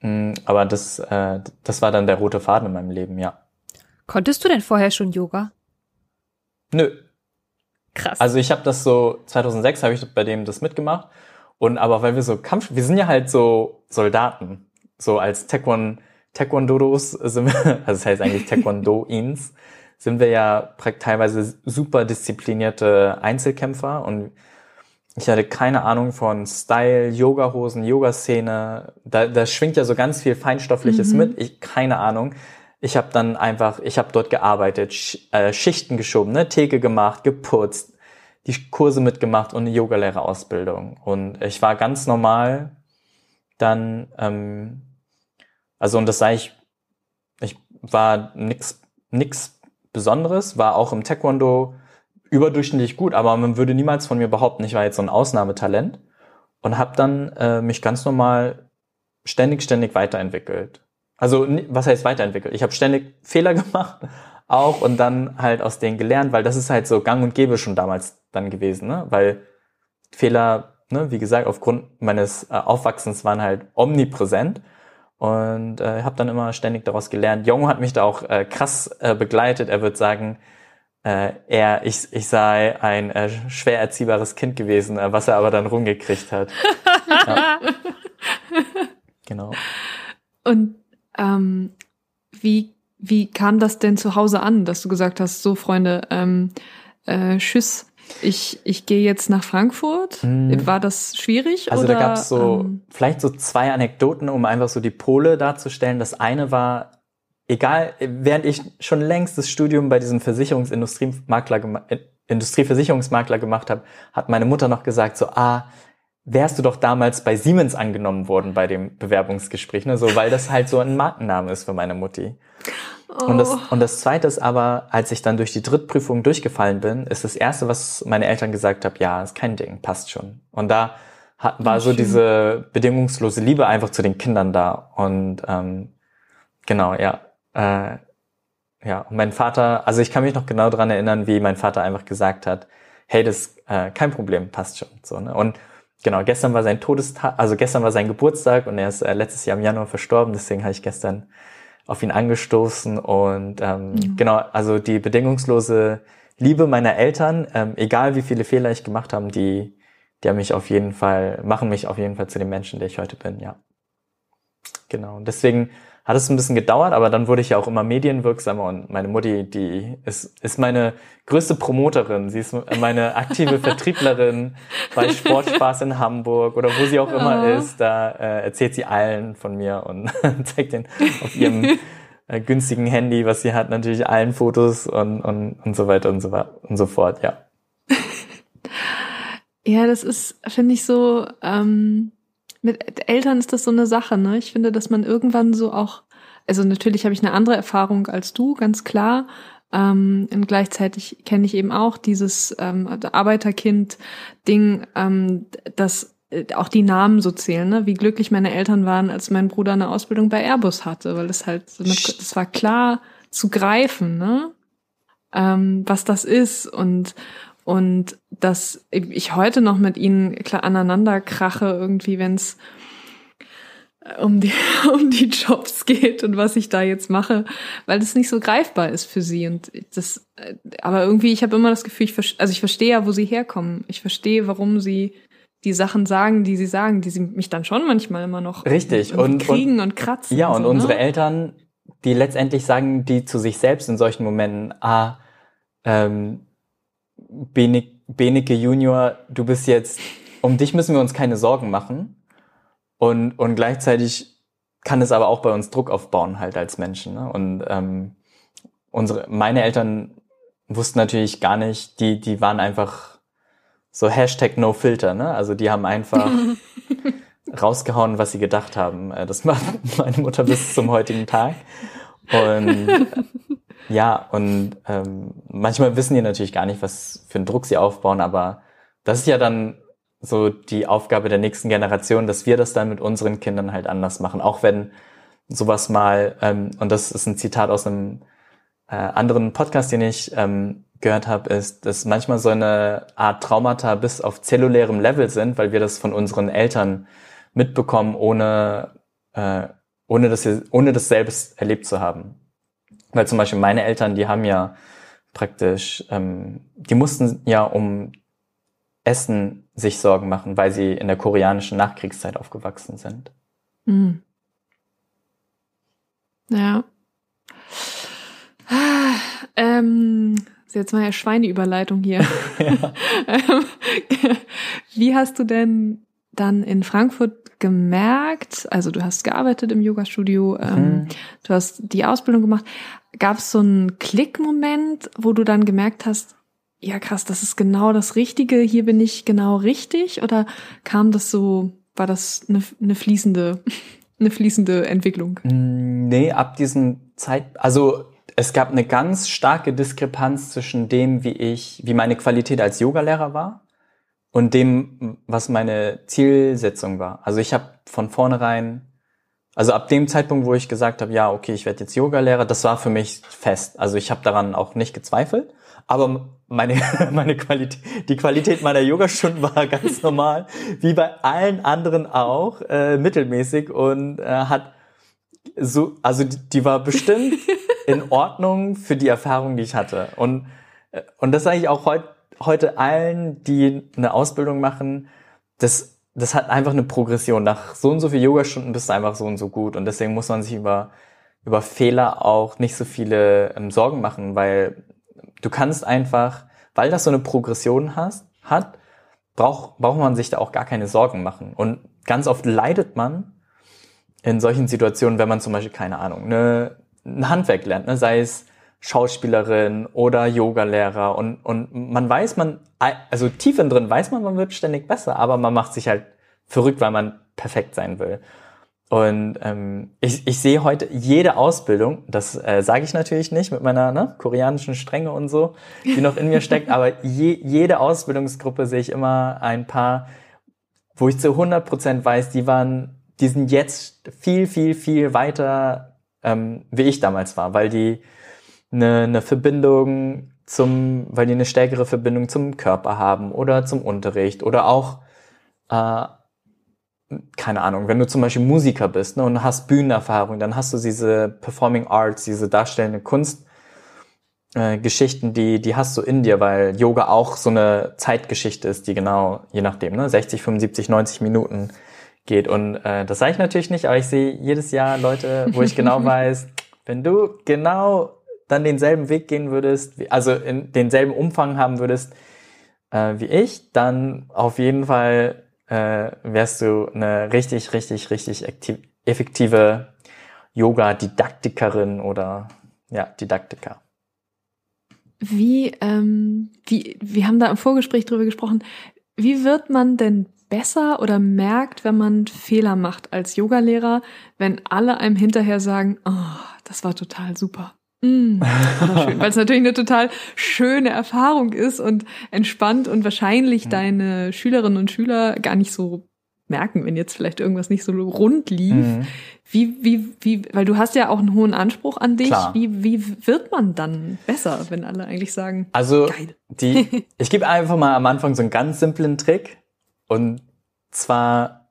Mm, aber das, äh, das war dann der rote Faden in meinem Leben, ja. Konntest du denn vorher schon Yoga? Nö. Krass. Also ich habe das so 2006 habe ich bei dem das mitgemacht und aber weil wir so Kampf, wir sind ja halt so Soldaten, so als Taekwondo Taekwondodos sind wir, also das heißt eigentlich Taekwondo-Ins, sind wir ja teilweise super disziplinierte Einzelkämpfer und ich hatte keine Ahnung von Style, Yoga-Hosen, Yoga-Szene. Da, da schwingt ja so ganz viel Feinstoffliches mhm. mit. Ich keine Ahnung. Ich habe dann einfach, ich habe dort gearbeitet, Sch äh, Schichten geschoben, ne, Theke gemacht, geputzt, die Kurse mitgemacht und eine Yogalehrerausbildung. Und ich war ganz normal dann, ähm, also und das sage ich, ich war nix, nix Besonderes, war auch im Taekwondo überdurchschnittlich gut, aber man würde niemals von mir behaupten, ich war jetzt so ein Ausnahmetalent und habe dann äh, mich ganz normal ständig, ständig weiterentwickelt. Also was heißt weiterentwickelt? Ich habe ständig Fehler gemacht auch und dann halt aus denen gelernt, weil das ist halt so gang und gäbe schon damals dann gewesen, ne? weil Fehler, ne, wie gesagt, aufgrund meines äh, Aufwachsens waren halt omnipräsent und äh, habe dann immer ständig daraus gelernt. Jong hat mich da auch äh, krass äh, begleitet. Er wird sagen, äh, er, ich, ich sei ein äh, schwer erziehbares Kind gewesen, äh, was er aber dann rumgekriegt hat. ja. Genau. Und ähm, wie, wie kam das denn zu Hause an, dass du gesagt hast, so Freunde, ähm, äh, tschüss, ich, ich gehe jetzt nach Frankfurt. Hm. War das schwierig? Also oder, da gab es so ähm, vielleicht so zwei Anekdoten, um einfach so die Pole darzustellen. Das eine war, egal, während ich schon längst das Studium bei diesem Versicherungsindustriemakler, äh, Industrieversicherungsmakler gemacht habe, hat meine Mutter noch gesagt, so, ah, wärst du doch damals bei Siemens angenommen worden bei dem Bewerbungsgespräch, ne? so, weil das halt so ein Markenname ist für meine Mutti. Oh. Und, das, oh. und das Zweite ist aber, als ich dann durch die Drittprüfung durchgefallen bin, ist das Erste, was meine Eltern gesagt haben, ja, ist kein Ding, passt schon. Und da hat, war so diese bedingungslose Liebe einfach zu den Kindern da. Und ähm, genau, ja, äh, ja, und mein Vater, also ich kann mich noch genau dran erinnern, wie mein Vater einfach gesagt hat, hey, das äh, kein Problem, passt schon. So, ne? Und genau, gestern war sein Todestag, also gestern war sein Geburtstag und er ist äh, letztes Jahr im Januar verstorben, deswegen habe ich gestern auf ihn angestoßen und ähm, mhm. genau, also die bedingungslose Liebe meiner Eltern, ähm, egal wie viele Fehler ich gemacht habe, die, die haben mich auf jeden Fall, machen mich auf jeden Fall zu dem Menschen, der ich heute bin, ja. Genau. Und deswegen hat es ein bisschen gedauert, aber dann wurde ich ja auch immer medienwirksamer und meine Mutti, die ist, ist meine größte Promoterin. Sie ist meine aktive Vertrieblerin bei Sportspaß in Hamburg oder wo sie auch immer oh. ist. Da äh, erzählt sie allen von mir und zeigt den auf ihrem äh, günstigen Handy, was sie hat, natürlich allen Fotos und, und, und so weiter und so, und so fort, ja. ja, das ist, finde ich so, ähm, mit Eltern ist das so eine Sache, ne? Ich finde, dass man irgendwann so auch also natürlich habe ich eine andere Erfahrung als du, ganz klar. Ähm, und gleichzeitig kenne ich eben auch dieses ähm, Arbeiterkind-Ding, ähm, dass äh, auch die Namen so zählen, ne? wie glücklich meine Eltern waren, als mein Bruder eine Ausbildung bei Airbus hatte, weil es halt, das war klar zu greifen, ne? Ähm, was das ist und und dass ich heute noch mit ihnen klar aneinander krache irgendwie, wenn es um die, um die Jobs geht und was ich da jetzt mache, weil das nicht so greifbar ist für sie. Und das, aber irgendwie, ich habe immer das Gefühl, ich, also ich verstehe ja, wo sie herkommen. Ich verstehe, warum sie die Sachen sagen, die sie sagen, die sie mich dann schon manchmal immer noch richtig und kriegen und, und kratzen. Ja, und, so, ne? unsere ne? Eltern, die letztendlich sagen, die zu sich selbst in solchen Momenten, ah, ähm, Benike Junior, du bist jetzt, um dich müssen wir uns keine Sorgen machen und, und gleichzeitig kann es aber auch bei uns Druck aufbauen, halt als Menschen. Ne? Und ähm, unsere, meine Eltern wussten natürlich gar nicht, die, die waren einfach so Hashtag No Filter, ne? Also die haben einfach rausgehauen, was sie gedacht haben. Äh, das macht meine Mutter bis zum heutigen Tag. Und ja, und ähm, manchmal wissen die natürlich gar nicht, was für einen Druck sie aufbauen, aber das ist ja dann so die Aufgabe der nächsten Generation, dass wir das dann mit unseren Kindern halt anders machen. Auch wenn sowas mal, ähm, und das ist ein Zitat aus einem äh, anderen Podcast, den ich ähm, gehört habe, ist, dass manchmal so eine Art Traumata bis auf zellulärem Level sind, weil wir das von unseren Eltern mitbekommen, ohne, äh, ohne, das, ohne das selbst erlebt zu haben. Weil zum Beispiel meine Eltern, die haben ja praktisch, ähm, die mussten ja um Essen sich Sorgen machen, weil sie in der koreanischen Nachkriegszeit aufgewachsen sind. Mhm. Ja. Ähm, ist jetzt mal eine Schweineüberleitung hier. Ähm, wie hast du denn dann in Frankfurt gemerkt, also du hast gearbeitet im Yoga-Studio, ähm, mhm. du hast die Ausbildung gemacht. Gab es so einen Klickmoment, wo du dann gemerkt hast, ja krass, das ist genau das Richtige, hier bin ich genau richtig? Oder kam das so, war das eine, eine fließende, eine fließende Entwicklung? Mm, nee, ab diesem Zeit, also es gab eine ganz starke Diskrepanz zwischen dem, wie ich, wie meine Qualität als Yogalehrer war und dem, was meine Zielsetzung war. Also ich habe von vornherein, also ab dem Zeitpunkt, wo ich gesagt habe, ja, okay, ich werde jetzt Yogalehrer, das war für mich fest. Also ich habe daran auch nicht gezweifelt. Aber meine, meine Qualität, die Qualität meiner Yogastunden war ganz normal, wie bei allen anderen auch, äh, mittelmäßig und äh, hat so, also die, die war bestimmt in Ordnung für die Erfahrung, die ich hatte. Und, äh, und das sage ich auch heut, heute allen, die eine Ausbildung machen, das, das hat einfach eine Progression. Nach so und so viel Yogastunden bist du einfach so und so gut. Und deswegen muss man sich über, über Fehler auch nicht so viele ähm, Sorgen machen, weil Du kannst einfach, weil das so eine Progression hast, hat, braucht, braucht man sich da auch gar keine Sorgen machen. Und ganz oft leidet man in solchen Situationen, wenn man zum Beispiel, keine Ahnung, eine, ein Handwerk lernt, ne? sei es Schauspielerin oder Yogalehrer und, und man weiß, man, also tief in drin weiß man, man wird ständig besser, aber man macht sich halt verrückt, weil man perfekt sein will. Und ähm, ich, ich sehe heute jede Ausbildung, das äh, sage ich natürlich nicht mit meiner ne, koreanischen Strenge und so, die noch in mir steckt, aber je, jede Ausbildungsgruppe sehe ich immer ein paar, wo ich zu 100 Prozent weiß, die waren, die sind jetzt viel, viel, viel weiter, ähm, wie ich damals war, weil die eine, eine Verbindung zum, weil die eine stärkere Verbindung zum Körper haben oder zum Unterricht oder auch äh, keine Ahnung, wenn du zum Beispiel Musiker bist ne, und hast Bühnenerfahrung, dann hast du diese Performing Arts, diese darstellende Kunst, äh, Geschichten, die, die hast du in dir, weil Yoga auch so eine Zeitgeschichte ist, die genau, je nachdem, ne, 60, 75, 90 Minuten geht. Und äh, das sage ich natürlich nicht, aber ich sehe jedes Jahr Leute, wo ich genau weiß, wenn du genau dann denselben Weg gehen würdest, also in denselben Umfang haben würdest äh, wie ich, dann auf jeden Fall äh, wärst du eine richtig, richtig, richtig effektive Yoga-Didaktikerin oder ja, Didaktiker. Wie, ähm, wie, wir haben da im Vorgespräch drüber gesprochen, wie wird man denn besser oder merkt, wenn man Fehler macht als Yogalehrer, wenn alle einem hinterher sagen, oh, das war total super. Mm, Weil es natürlich eine total schöne Erfahrung ist und entspannt und wahrscheinlich deine Schülerinnen und Schüler gar nicht so merken, wenn jetzt vielleicht irgendwas nicht so rund lief. Mhm. Wie, wie, wie, weil du hast ja auch einen hohen Anspruch an dich. Klar. Wie, wie wird man dann besser, wenn alle eigentlich sagen, also geil. die, ich gebe einfach mal am Anfang so einen ganz simplen Trick. Und zwar,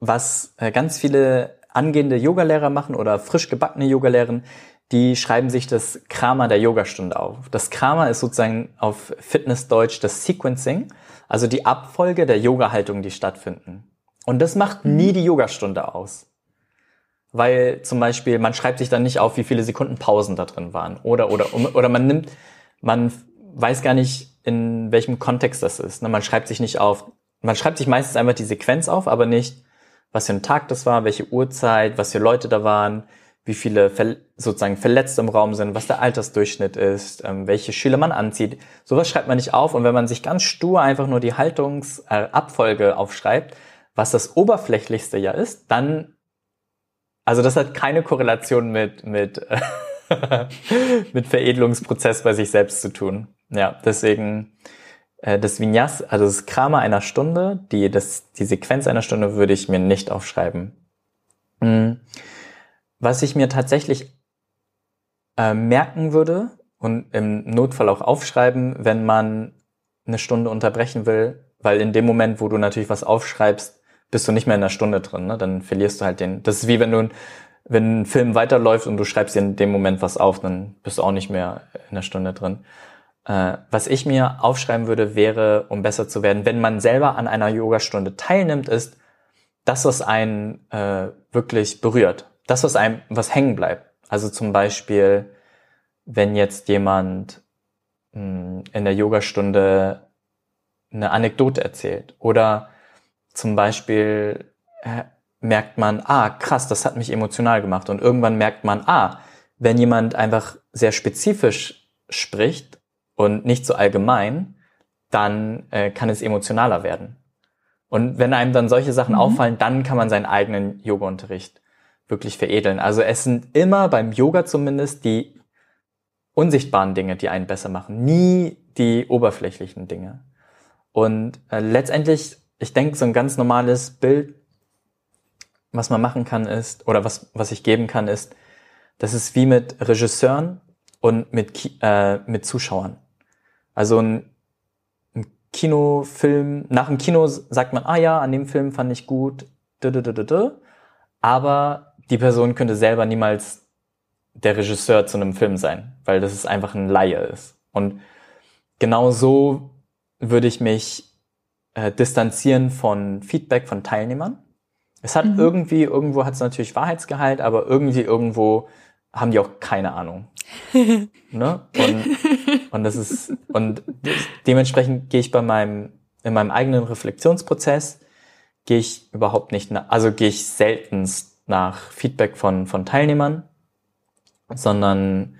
was äh, ganz viele angehende Yogalehrer machen oder frisch gebackene Yogalehrer, die schreiben sich das Krama der Yogastunde auf. Das Krama ist sozusagen auf Fitnessdeutsch das Sequencing, also die Abfolge der Yoga-Haltungen, die stattfinden. Und das macht mhm. nie die Yogastunde aus. Weil zum Beispiel, man schreibt sich dann nicht auf, wie viele Sekunden Pausen da drin waren. Oder, oder, oder man nimmt, man weiß gar nicht, in welchem Kontext das ist. Ne? Man schreibt sich nicht auf, man schreibt sich meistens einfach die Sequenz auf, aber nicht, was für ein Tag das war, welche Uhrzeit, was für Leute da waren, wie viele sozusagen Verletzte im Raum sind, was der Altersdurchschnitt ist, ähm, welche Schüler man anzieht. Sowas schreibt man nicht auf. Und wenn man sich ganz stur einfach nur die Haltungsabfolge äh, aufschreibt, was das Oberflächlichste ja ist, dann, also das hat keine Korrelation mit, mit, mit Veredelungsprozess bei sich selbst zu tun. Ja, deswegen, äh, das Vinyas, also das Krama einer Stunde, die, das, die Sequenz einer Stunde würde ich mir nicht aufschreiben. Mhm. Was ich mir tatsächlich äh, merken würde und im Notfall auch aufschreiben, wenn man eine Stunde unterbrechen will, weil in dem Moment, wo du natürlich was aufschreibst, bist du nicht mehr in der Stunde drin, ne? dann verlierst du halt den. Das ist wie wenn du wenn ein Film weiterläuft und du schreibst dir in dem Moment was auf, dann bist du auch nicht mehr in der Stunde drin. Äh, was ich mir aufschreiben würde, wäre, um besser zu werden, wenn man selber an einer Yogastunde teilnimmt, ist das, was einen äh, wirklich berührt. Das, was einem, was hängen bleibt. Also zum Beispiel, wenn jetzt jemand mh, hm, in der Yogastunde eine Anekdote erzählt. Oder zum Beispiel äh, merkt man, ah, krass, das hat mich emotional gemacht. Und irgendwann merkt man, ah, wenn jemand einfach sehr spezifisch spricht und nicht so allgemein, dann äh, kann es emotionaler werden. Und wenn einem dann solche Sachen mhm. auffallen, dann kann man seinen eigenen Yoga-Unterricht wirklich veredeln. Also es sind immer beim Yoga zumindest die unsichtbaren Dinge, die einen besser machen, nie die oberflächlichen Dinge. Und äh, letztendlich, ich denke, so ein ganz normales Bild, was man machen kann, ist, oder was, was ich geben kann, ist, das ist wie mit Regisseuren und mit, äh, mit Zuschauern. Also ein, ein Kinofilm, nach dem Kino sagt man, ah ja, an dem Film fand ich gut, aber die Person könnte selber niemals der Regisseur zu einem Film sein, weil das ist einfach ein Laie ist. Und genau so würde ich mich äh, distanzieren von Feedback von Teilnehmern. Es hat mhm. irgendwie, irgendwo hat es natürlich Wahrheitsgehalt, aber irgendwie irgendwo haben die auch keine Ahnung. ne? Und, und das ist, und dementsprechend gehe ich bei meinem, in meinem eigenen Reflexionsprozess, gehe ich überhaupt nicht, also gehe ich seltenst nach Feedback von, von Teilnehmern, sondern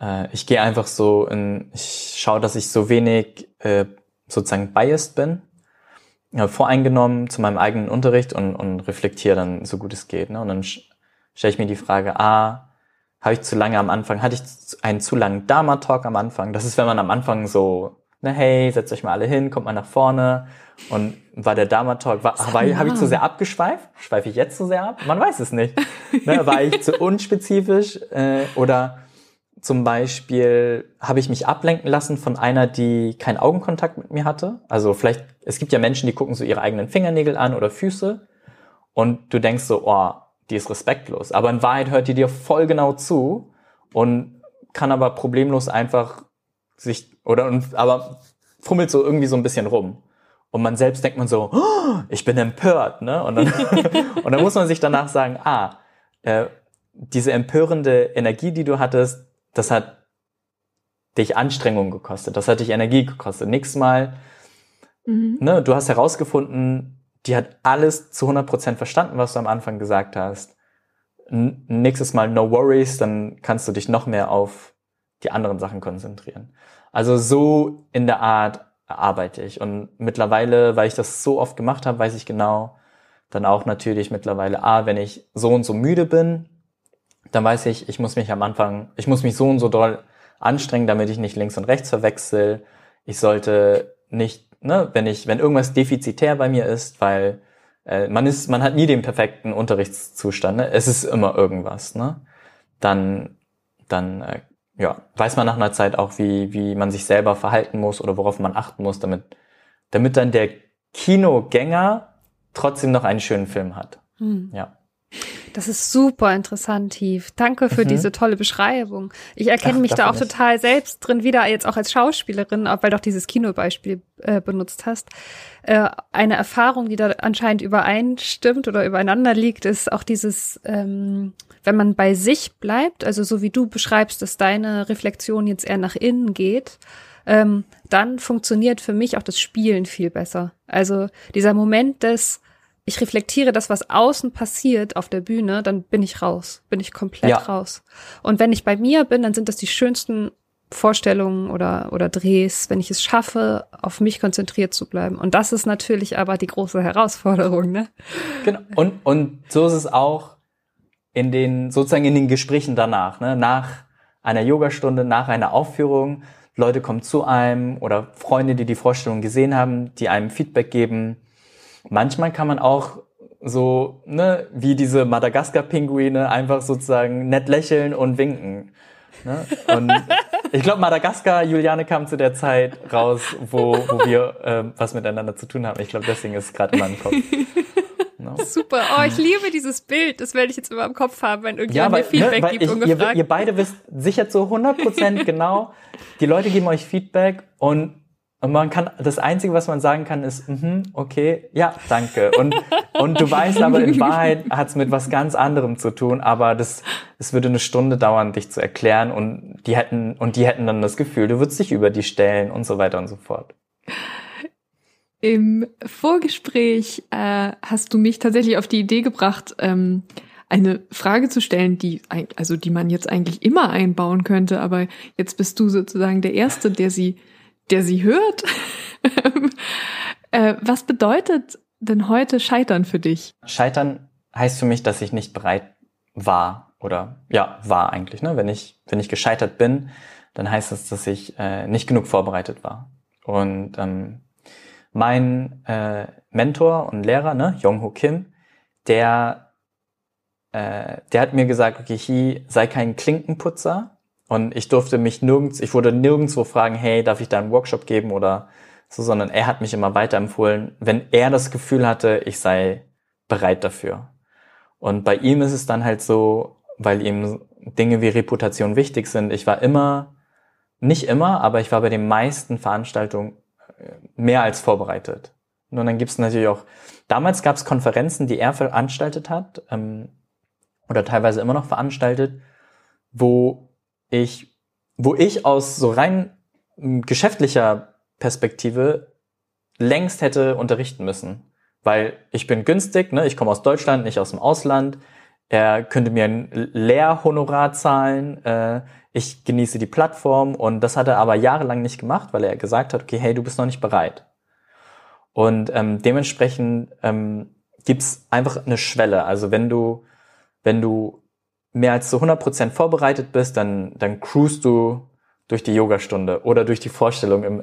äh, ich gehe einfach so in, ich schaue, dass ich so wenig äh, sozusagen biased bin, ja, voreingenommen zu meinem eigenen Unterricht und, und reflektiere dann so gut es geht. Ne? Und dann stelle ich mir die Frage, ah, habe ich zu lange am Anfang, hatte ich einen zu langen Dharma-Talk am Anfang? Das ist, wenn man am Anfang so, ne, hey, setzt euch mal alle hin, kommt mal nach vorne und war der Dharma-Talk, war, war habe ich zu sehr abgeschweift? Schweife ich jetzt zu sehr ab? Man weiß es nicht. ne, war ich zu unspezifisch? Äh, oder zum Beispiel habe ich mich ablenken lassen von einer, die keinen Augenkontakt mit mir hatte. Also vielleicht, es gibt ja Menschen, die gucken so ihre eigenen Fingernägel an oder Füße und du denkst so, oh, die ist respektlos. Aber in Wahrheit hört die dir voll genau zu und kann aber problemlos einfach sich, oder, aber fummelt so irgendwie so ein bisschen rum. Und man selbst denkt man so, oh, ich bin empört, ne? Und dann, und dann muss man sich danach sagen, ah, äh, diese empörende Energie, die du hattest, das hat dich Anstrengung gekostet, das hat dich Energie gekostet. Nächstes Mal, mhm. ne, du hast herausgefunden, die hat alles zu 100% verstanden, was du am Anfang gesagt hast. N nächstes Mal no worries, dann kannst du dich noch mehr auf die anderen Sachen konzentrieren. Also so in der Art arbeite ich. Und mittlerweile, weil ich das so oft gemacht habe, weiß ich genau, dann auch natürlich mittlerweile, ah, wenn ich so und so müde bin, dann weiß ich, ich muss mich am Anfang, ich muss mich so und so doll anstrengen, damit ich nicht links und rechts verwechsel. Ich sollte nicht, ne, wenn ich, wenn irgendwas defizitär bei mir ist, weil äh, man ist, man hat nie den perfekten Unterrichtszustand, ne? es ist immer irgendwas, ne? Dann, dann äh, ja, weiß man nach einer Zeit auch, wie, wie man sich selber verhalten muss oder worauf man achten muss, damit, damit dann der Kinogänger trotzdem noch einen schönen Film hat. Hm. Ja. Das ist super interessant, Tief. Danke für mhm. diese tolle Beschreibung. Ich erkenne Ach, mich da auch nicht. total selbst drin wieder, jetzt auch als Schauspielerin, weil du auch dieses Kinobeispiel äh, benutzt hast. Äh, eine Erfahrung, die da anscheinend übereinstimmt oder übereinander liegt, ist auch dieses, ähm, wenn man bei sich bleibt, also so wie du beschreibst, dass deine Reflexion jetzt eher nach innen geht, ähm, dann funktioniert für mich auch das Spielen viel besser. Also dieser Moment des ich reflektiere das, was außen passiert auf der Bühne, dann bin ich raus, bin ich komplett ja. raus. Und wenn ich bei mir bin, dann sind das die schönsten Vorstellungen oder, oder Drehs, wenn ich es schaffe, auf mich konzentriert zu bleiben. Und das ist natürlich aber die große Herausforderung, ne? Genau. Und, und so ist es auch in den, sozusagen in den Gesprächen danach, ne? Nach einer Yogastunde, nach einer Aufführung. Leute kommen zu einem oder Freunde, die die Vorstellung gesehen haben, die einem Feedback geben manchmal kann man auch so, ne, wie diese Madagaskar-Pinguine einfach sozusagen nett lächeln und winken. Ne? Und ich glaube, Madagaskar, Juliane kam zu der Zeit raus, wo, wo wir äh, was miteinander zu tun haben. Ich glaube, deswegen ist es gerade in meinem Kopf. No. Super. Oh, ich liebe dieses Bild. Das werde ich jetzt immer im Kopf haben, wenn irgendjemand ja, weil, mir Feedback ne, gibt ich, ungefragt. Ihr, ihr beide wisst sicher zu 100% genau, die Leute geben euch Feedback und und man kann, das Einzige, was man sagen kann, ist, mhm, okay, ja, danke. Und, und du weißt aber, in Wahrheit hat es mit was ganz anderem zu tun, aber das, es würde eine Stunde dauern, dich zu erklären und die hätten, und die hätten dann das Gefühl, du würdest dich über die stellen und so weiter und so fort. Im Vorgespräch äh, hast du mich tatsächlich auf die Idee gebracht, ähm, eine Frage zu stellen, die also die man jetzt eigentlich immer einbauen könnte, aber jetzt bist du sozusagen der Erste, der sie der sie hört. äh, was bedeutet denn heute Scheitern für dich? Scheitern heißt für mich, dass ich nicht bereit war oder ja, war eigentlich. Ne? Wenn, ich, wenn ich gescheitert bin, dann heißt das, dass ich äh, nicht genug vorbereitet war. Und ähm, mein äh, Mentor und Lehrer, ne, Jong-Ho Kim, der, äh, der hat mir gesagt, okay, Hi, sei kein Klinkenputzer, und ich durfte mich nirgends, ich wurde nirgendwo fragen, hey, darf ich da einen Workshop geben oder so, sondern er hat mich immer weiterempfohlen, wenn er das Gefühl hatte, ich sei bereit dafür. Und bei ihm ist es dann halt so, weil ihm Dinge wie Reputation wichtig sind. Ich war immer, nicht immer, aber ich war bei den meisten Veranstaltungen äh, mehr als vorbereitet. Und dann gibt es natürlich auch, damals gab es Konferenzen, die er veranstaltet hat, ähm, oder teilweise immer noch veranstaltet, wo ich, wo ich aus so rein geschäftlicher Perspektive längst hätte unterrichten müssen. Weil ich bin günstig, ne? ich komme aus Deutschland, nicht aus dem Ausland. Er könnte mir ein Lehrhonorar zahlen. Äh, ich genieße die Plattform und das hat er aber jahrelang nicht gemacht, weil er gesagt hat, okay, hey, du bist noch nicht bereit. Und ähm, dementsprechend ähm, gibt's einfach eine Schwelle. Also wenn du, wenn du mehr als zu 100% vorbereitet bist, dann, dann cruist du durch die Yogastunde oder durch die Vorstellung im,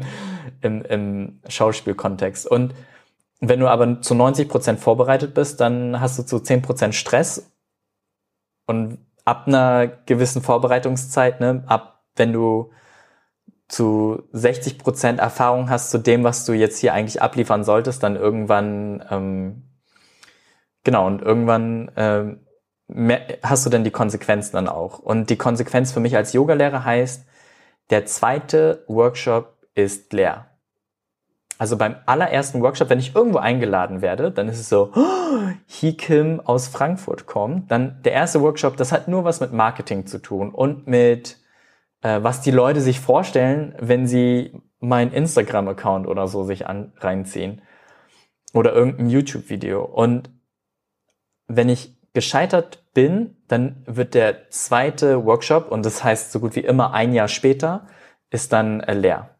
im, im Schauspielkontext. Und wenn du aber zu 90% vorbereitet bist, dann hast du zu 10% Stress. Und ab einer gewissen Vorbereitungszeit, ne, ab wenn du zu 60% Erfahrung hast zu dem, was du jetzt hier eigentlich abliefern solltest, dann irgendwann, ähm, genau, und irgendwann ähm, hast du denn die Konsequenzen dann auch? Und die Konsequenz für mich als Yogalehrer heißt, der zweite Workshop ist leer. Also beim allerersten Workshop, wenn ich irgendwo eingeladen werde, dann ist es so, oh, Hikim aus Frankfurt kommt. Dann der erste Workshop, das hat nur was mit Marketing zu tun und mit, äh, was die Leute sich vorstellen, wenn sie mein Instagram-Account oder so sich an, reinziehen. Oder irgendein YouTube-Video. Und wenn ich gescheitert bin, dann wird der zweite Workshop, und das heißt so gut wie immer ein Jahr später, ist dann äh, leer.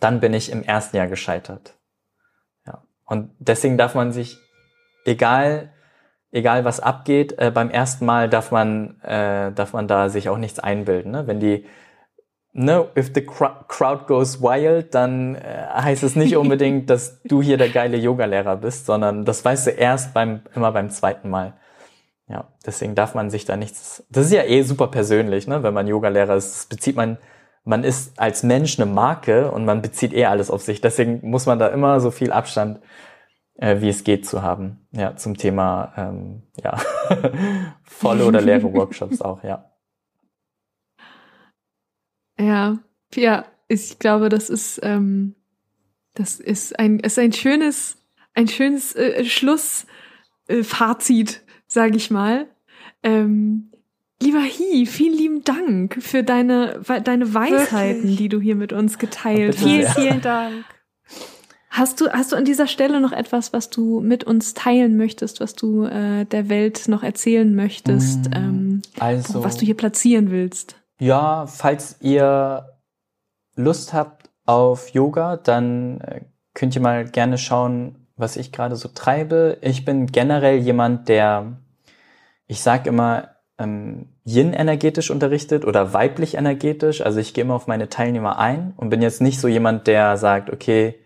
dann bin ich im ersten Jahr gescheitert. Ja. Und deswegen darf man sich, egal, egal was abgeht, äh, beim ersten Mal darf man, äh, darf man da sich auch nichts einbilden. Ne? Wenn die, ne, if the crowd goes wild, dann äh, heißt es nicht unbedingt, dass du hier der geile Yogalehrer bist, sondern das weißt du erst beim, immer beim zweiten Mal. Ja, deswegen darf man sich da nichts, das ist ja eh super persönlich, ne, wenn man Yogalehrer ist, bezieht man man ist als Mensch eine Marke und man bezieht eh alles auf sich. Deswegen muss man da immer so viel Abstand, äh, wie es geht, zu haben. Ja, zum Thema ähm, ja volle oder leere Workshops auch, ja. Ja, ja, ich glaube, das ist ähm, das ist ein ist ein schönes ein schönes äh, Schlussfazit, äh, sage ich mal. Ähm, Lieber Hi, vielen lieben Dank für deine, deine Weisheiten, Wirklich? die du hier mit uns geteilt hast. Vielen, vielen Dank. Hast du, hast du an dieser Stelle noch etwas, was du mit uns teilen möchtest, was du äh, der Welt noch erzählen möchtest, mm, ähm, also, was du hier platzieren willst? Ja, falls ihr Lust habt auf Yoga, dann äh, könnt ihr mal gerne schauen, was ich gerade so treibe. Ich bin generell jemand, der, ich sag immer, ähm, Yin-energetisch unterrichtet oder weiblich-energetisch. Also ich gehe immer auf meine Teilnehmer ein und bin jetzt nicht so jemand, der sagt, okay,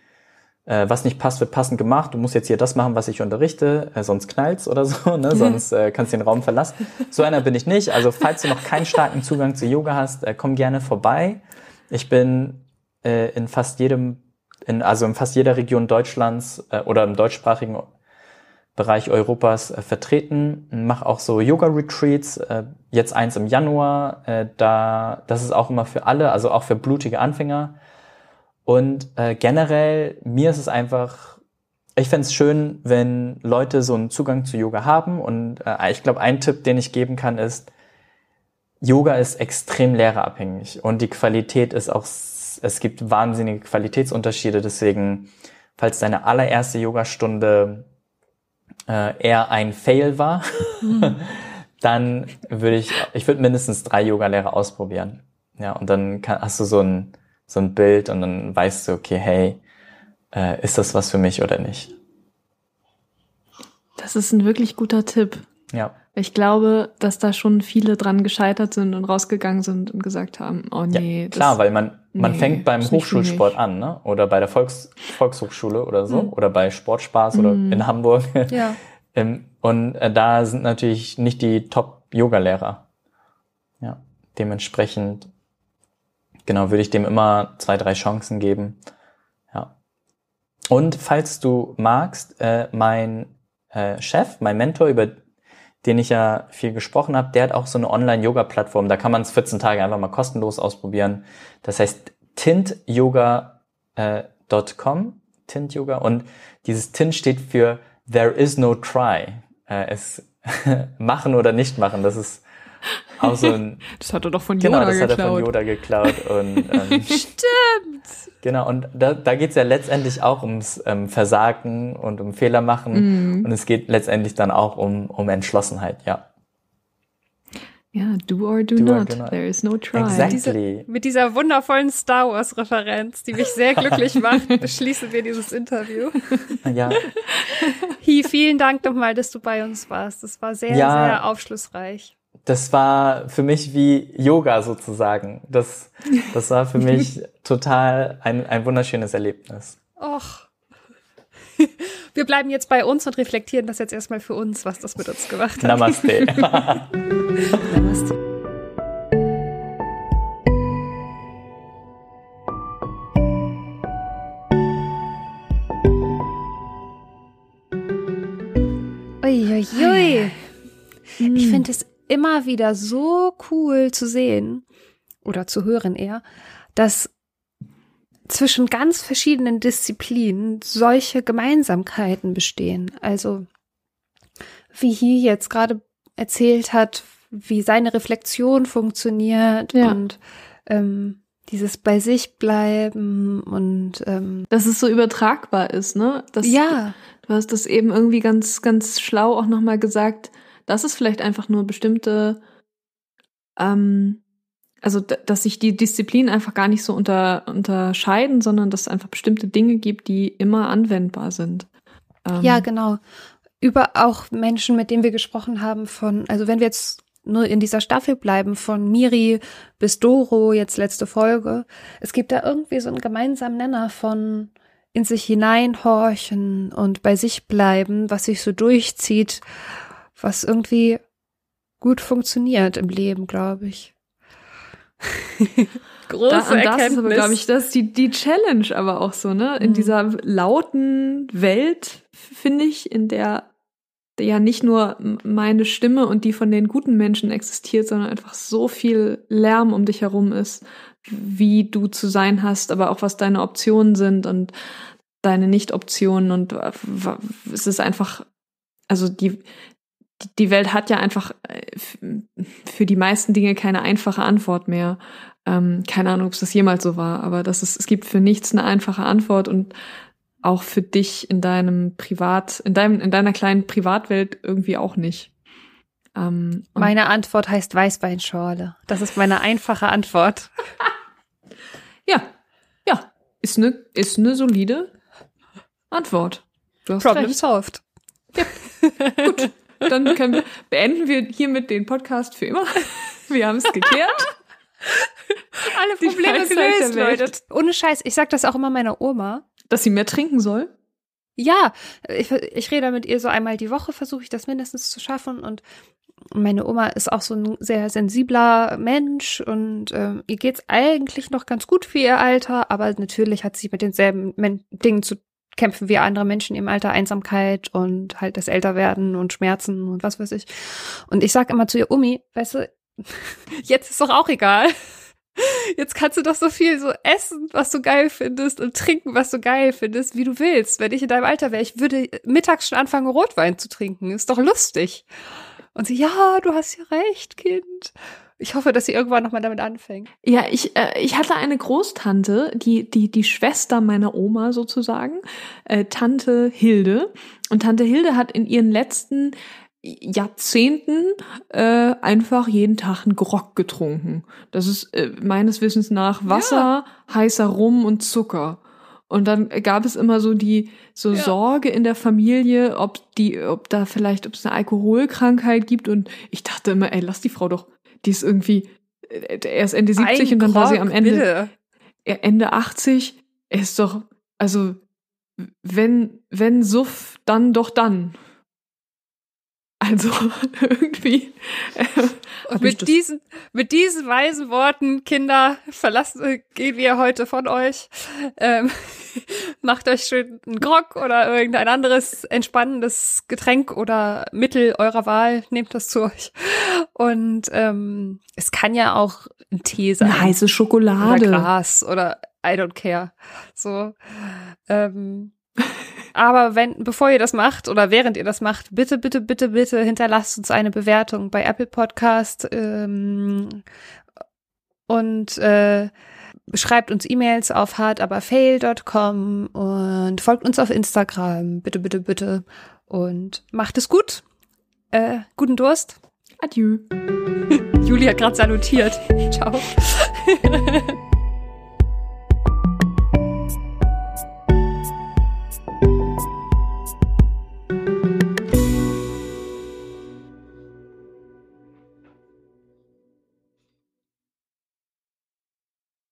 äh, was nicht passt, wird passend gemacht. Du musst jetzt hier das machen, was ich unterrichte, äh, sonst knallt's oder so, ne? sonst äh, kannst du den Raum verlassen. So einer bin ich nicht. Also falls du noch keinen starken Zugang zu Yoga hast, äh, komm gerne vorbei. Ich bin äh, in fast jedem, in, also in fast jeder Region Deutschlands äh, oder im deutschsprachigen Bereich Europas äh, vertreten, mache auch so Yoga-Retreats, äh, jetzt eins im Januar, äh, da, das ist auch immer für alle, also auch für blutige Anfänger. Und äh, generell, mir ist es einfach, ich fände es schön, wenn Leute so einen Zugang zu Yoga haben. Und äh, ich glaube, ein Tipp, den ich geben kann, ist, Yoga ist extrem lehrerabhängig und die Qualität ist auch, es gibt wahnsinnige Qualitätsunterschiede. Deswegen, falls deine allererste Yogastunde äh, eher ein Fail war, mhm. dann würde ich, ich würde mindestens drei Yoga-Lehrer ausprobieren. Ja, und dann kann, hast du so ein, so ein Bild und dann weißt du, okay, hey, äh, ist das was für mich oder nicht? Das ist ein wirklich guter Tipp. Ja. Ich glaube, dass da schon viele dran gescheitert sind und rausgegangen sind und gesagt haben, oh nee. Ja, klar, weil man, man nee, fängt beim Hochschulsport an, ne? Oder bei der Volks, Volkshochschule oder so, mhm. oder bei Sportspaß oder mhm. in Hamburg. Ja. Ähm, und äh, da sind natürlich nicht die Top-Yoga-Lehrer. Ja, dementsprechend, genau, würde ich dem immer zwei, drei Chancen geben. Ja. Und falls du magst, äh, mein äh, Chef, mein Mentor, über den ich ja viel gesprochen habe, der hat auch so eine Online-Yoga-Plattform. Da kann man es 14 Tage einfach mal kostenlos ausprobieren. Das heißt tintyoga.com, äh, Tint Yoga. Und dieses Tint steht für There is no try. Äh, es machen oder nicht machen, das ist auch so ein. das hat er doch von genau, Yoda geklaut. Genau, das hat er von Yoda geklaut. Und, ähm, Stimmt. Genau, und da, da geht es ja letztendlich auch ums ähm, Versagen und um Fehler machen. Mm. Und es geht letztendlich dann auch um, um Entschlossenheit, ja. Ja, do or do, do not. Or do not. There is no try. Exactly. Diese, mit dieser wundervollen Star Wars-Referenz, die mich sehr glücklich macht, beschließen wir dieses Interview. Ja. Hi, vielen Dank nochmal, dass du bei uns warst. Das war sehr, ja, sehr aufschlussreich. Das war für mich wie Yoga sozusagen. Das, das war für mich total ein, ein wunderschönes Erlebnis. Och. Wir bleiben jetzt bei uns und reflektieren das jetzt erstmal für uns, was das mit uns gemacht hat. Namaste. Namaste. Uiuiui. Ich finde es immer wieder so cool zu sehen oder zu hören eher, dass zwischen ganz verschiedenen Disziplinen solche Gemeinsamkeiten bestehen. Also wie hier jetzt gerade erzählt hat, wie seine Reflexion funktioniert ja. und ähm, dieses bei sich bleiben und ähm, dass es so übertragbar ist, ne? Das, ja. Du hast das eben irgendwie ganz, ganz schlau auch nochmal gesagt, dass es vielleicht einfach nur bestimmte ähm, also dass sich die Disziplinen einfach gar nicht so unter, unterscheiden, sondern dass es einfach bestimmte Dinge gibt, die immer anwendbar sind. Ähm, ja, genau. Über auch Menschen, mit denen wir gesprochen haben, von, also wenn wir jetzt nur in dieser Staffel bleiben, von Miri bis Doro, jetzt letzte Folge, es gibt da irgendwie so einen gemeinsamen Nenner von in sich hineinhorchen und bei sich bleiben, was sich so durchzieht, was irgendwie gut funktioniert im Leben, glaube ich. Große da, und das ist aber, glaube ich, das die, die Challenge aber auch so, ne? In mhm. dieser lauten Welt, finde ich, in der ja nicht nur meine Stimme und die von den guten Menschen existiert, sondern einfach so viel Lärm um dich herum ist, wie du zu sein hast, aber auch was deine Optionen sind und deine Nicht-Optionen und es ist einfach, also die, die Welt hat ja einfach äh, für die meisten Dinge keine einfache Antwort mehr. Ähm, keine Ahnung, ob es das jemals so war, aber das ist, es gibt für nichts eine einfache Antwort und auch für dich in deinem Privat, in deinem, in deiner kleinen Privatwelt irgendwie auch nicht. Ähm, meine Antwort heißt Weißweinschorle. Das ist meine einfache Antwort. ja, ja, ist eine, ist eine solide Antwort. Du hast Problem recht. solved. Ja, gut. Dann können, beenden wir hiermit den Podcast für immer. Wir haben es geklärt. Alle Probleme gelöst, Leute. Ohne Scheiß, ich sag das auch immer meiner Oma. Dass sie mehr trinken soll? Ja, ich, ich rede mit ihr so einmal die Woche, versuche ich das mindestens zu schaffen und meine Oma ist auch so ein sehr sensibler Mensch und ähm, ihr geht's eigentlich noch ganz gut für ihr Alter, aber natürlich hat sie mit denselben Men Dingen zu kämpfen wie andere Menschen im Alter, Einsamkeit und halt das Älterwerden und Schmerzen und was weiß ich. Und ich sag immer zu ihr, Omi, weißt du, jetzt ist doch auch egal. Jetzt kannst du doch so viel so essen, was du geil findest und trinken, was du geil findest, wie du willst. Wenn ich in deinem Alter wäre, ich würde mittags schon anfangen, Rotwein zu trinken. Ist doch lustig. Und sie, ja, du hast ja recht, Kind. Ich hoffe, dass sie irgendwann nochmal damit anfängt. Ja, ich, äh, ich hatte eine Großtante, die, die, die Schwester meiner Oma sozusagen, äh, Tante Hilde. Und Tante Hilde hat in ihren letzten Jahrzehnten äh, einfach jeden Tag einen Grog getrunken. Das ist äh, meines Wissens nach Wasser, ja. heißer Rum und Zucker. Und dann gab es immer so die so ja. Sorge in der Familie, ob die, ob da vielleicht, ob es eine Alkoholkrankheit gibt. Und ich dachte immer, ey, lass die Frau doch die ist irgendwie äh, erst Ende 70 Ein und dann Krog, war sie am Ende bitte. Ende 80. Er ist doch, also wenn, wenn Suff, dann doch dann. Also irgendwie. Äh, mit diesen, mit diesen weisen Worten, Kinder, verlassen, gehen wir heute von euch. Ähm, macht euch schön einen Grog oder irgendein anderes entspannendes Getränk oder Mittel eurer Wahl. Nehmt das zu euch. Und ähm, es kann ja auch ein Tee sein. Eine heiße Schokolade. Oder Gras oder I don't care. So. Ähm, aber wenn, bevor ihr das macht oder während ihr das macht, bitte, bitte, bitte, bitte hinterlasst uns eine Bewertung bei Apple Podcast ähm, und äh, schreibt uns E-Mails auf hardaberfail.com und folgt uns auf Instagram. Bitte, bitte, bitte. Und macht es gut. Äh, guten Durst. Adieu. Julia hat gerade salutiert. Ciao.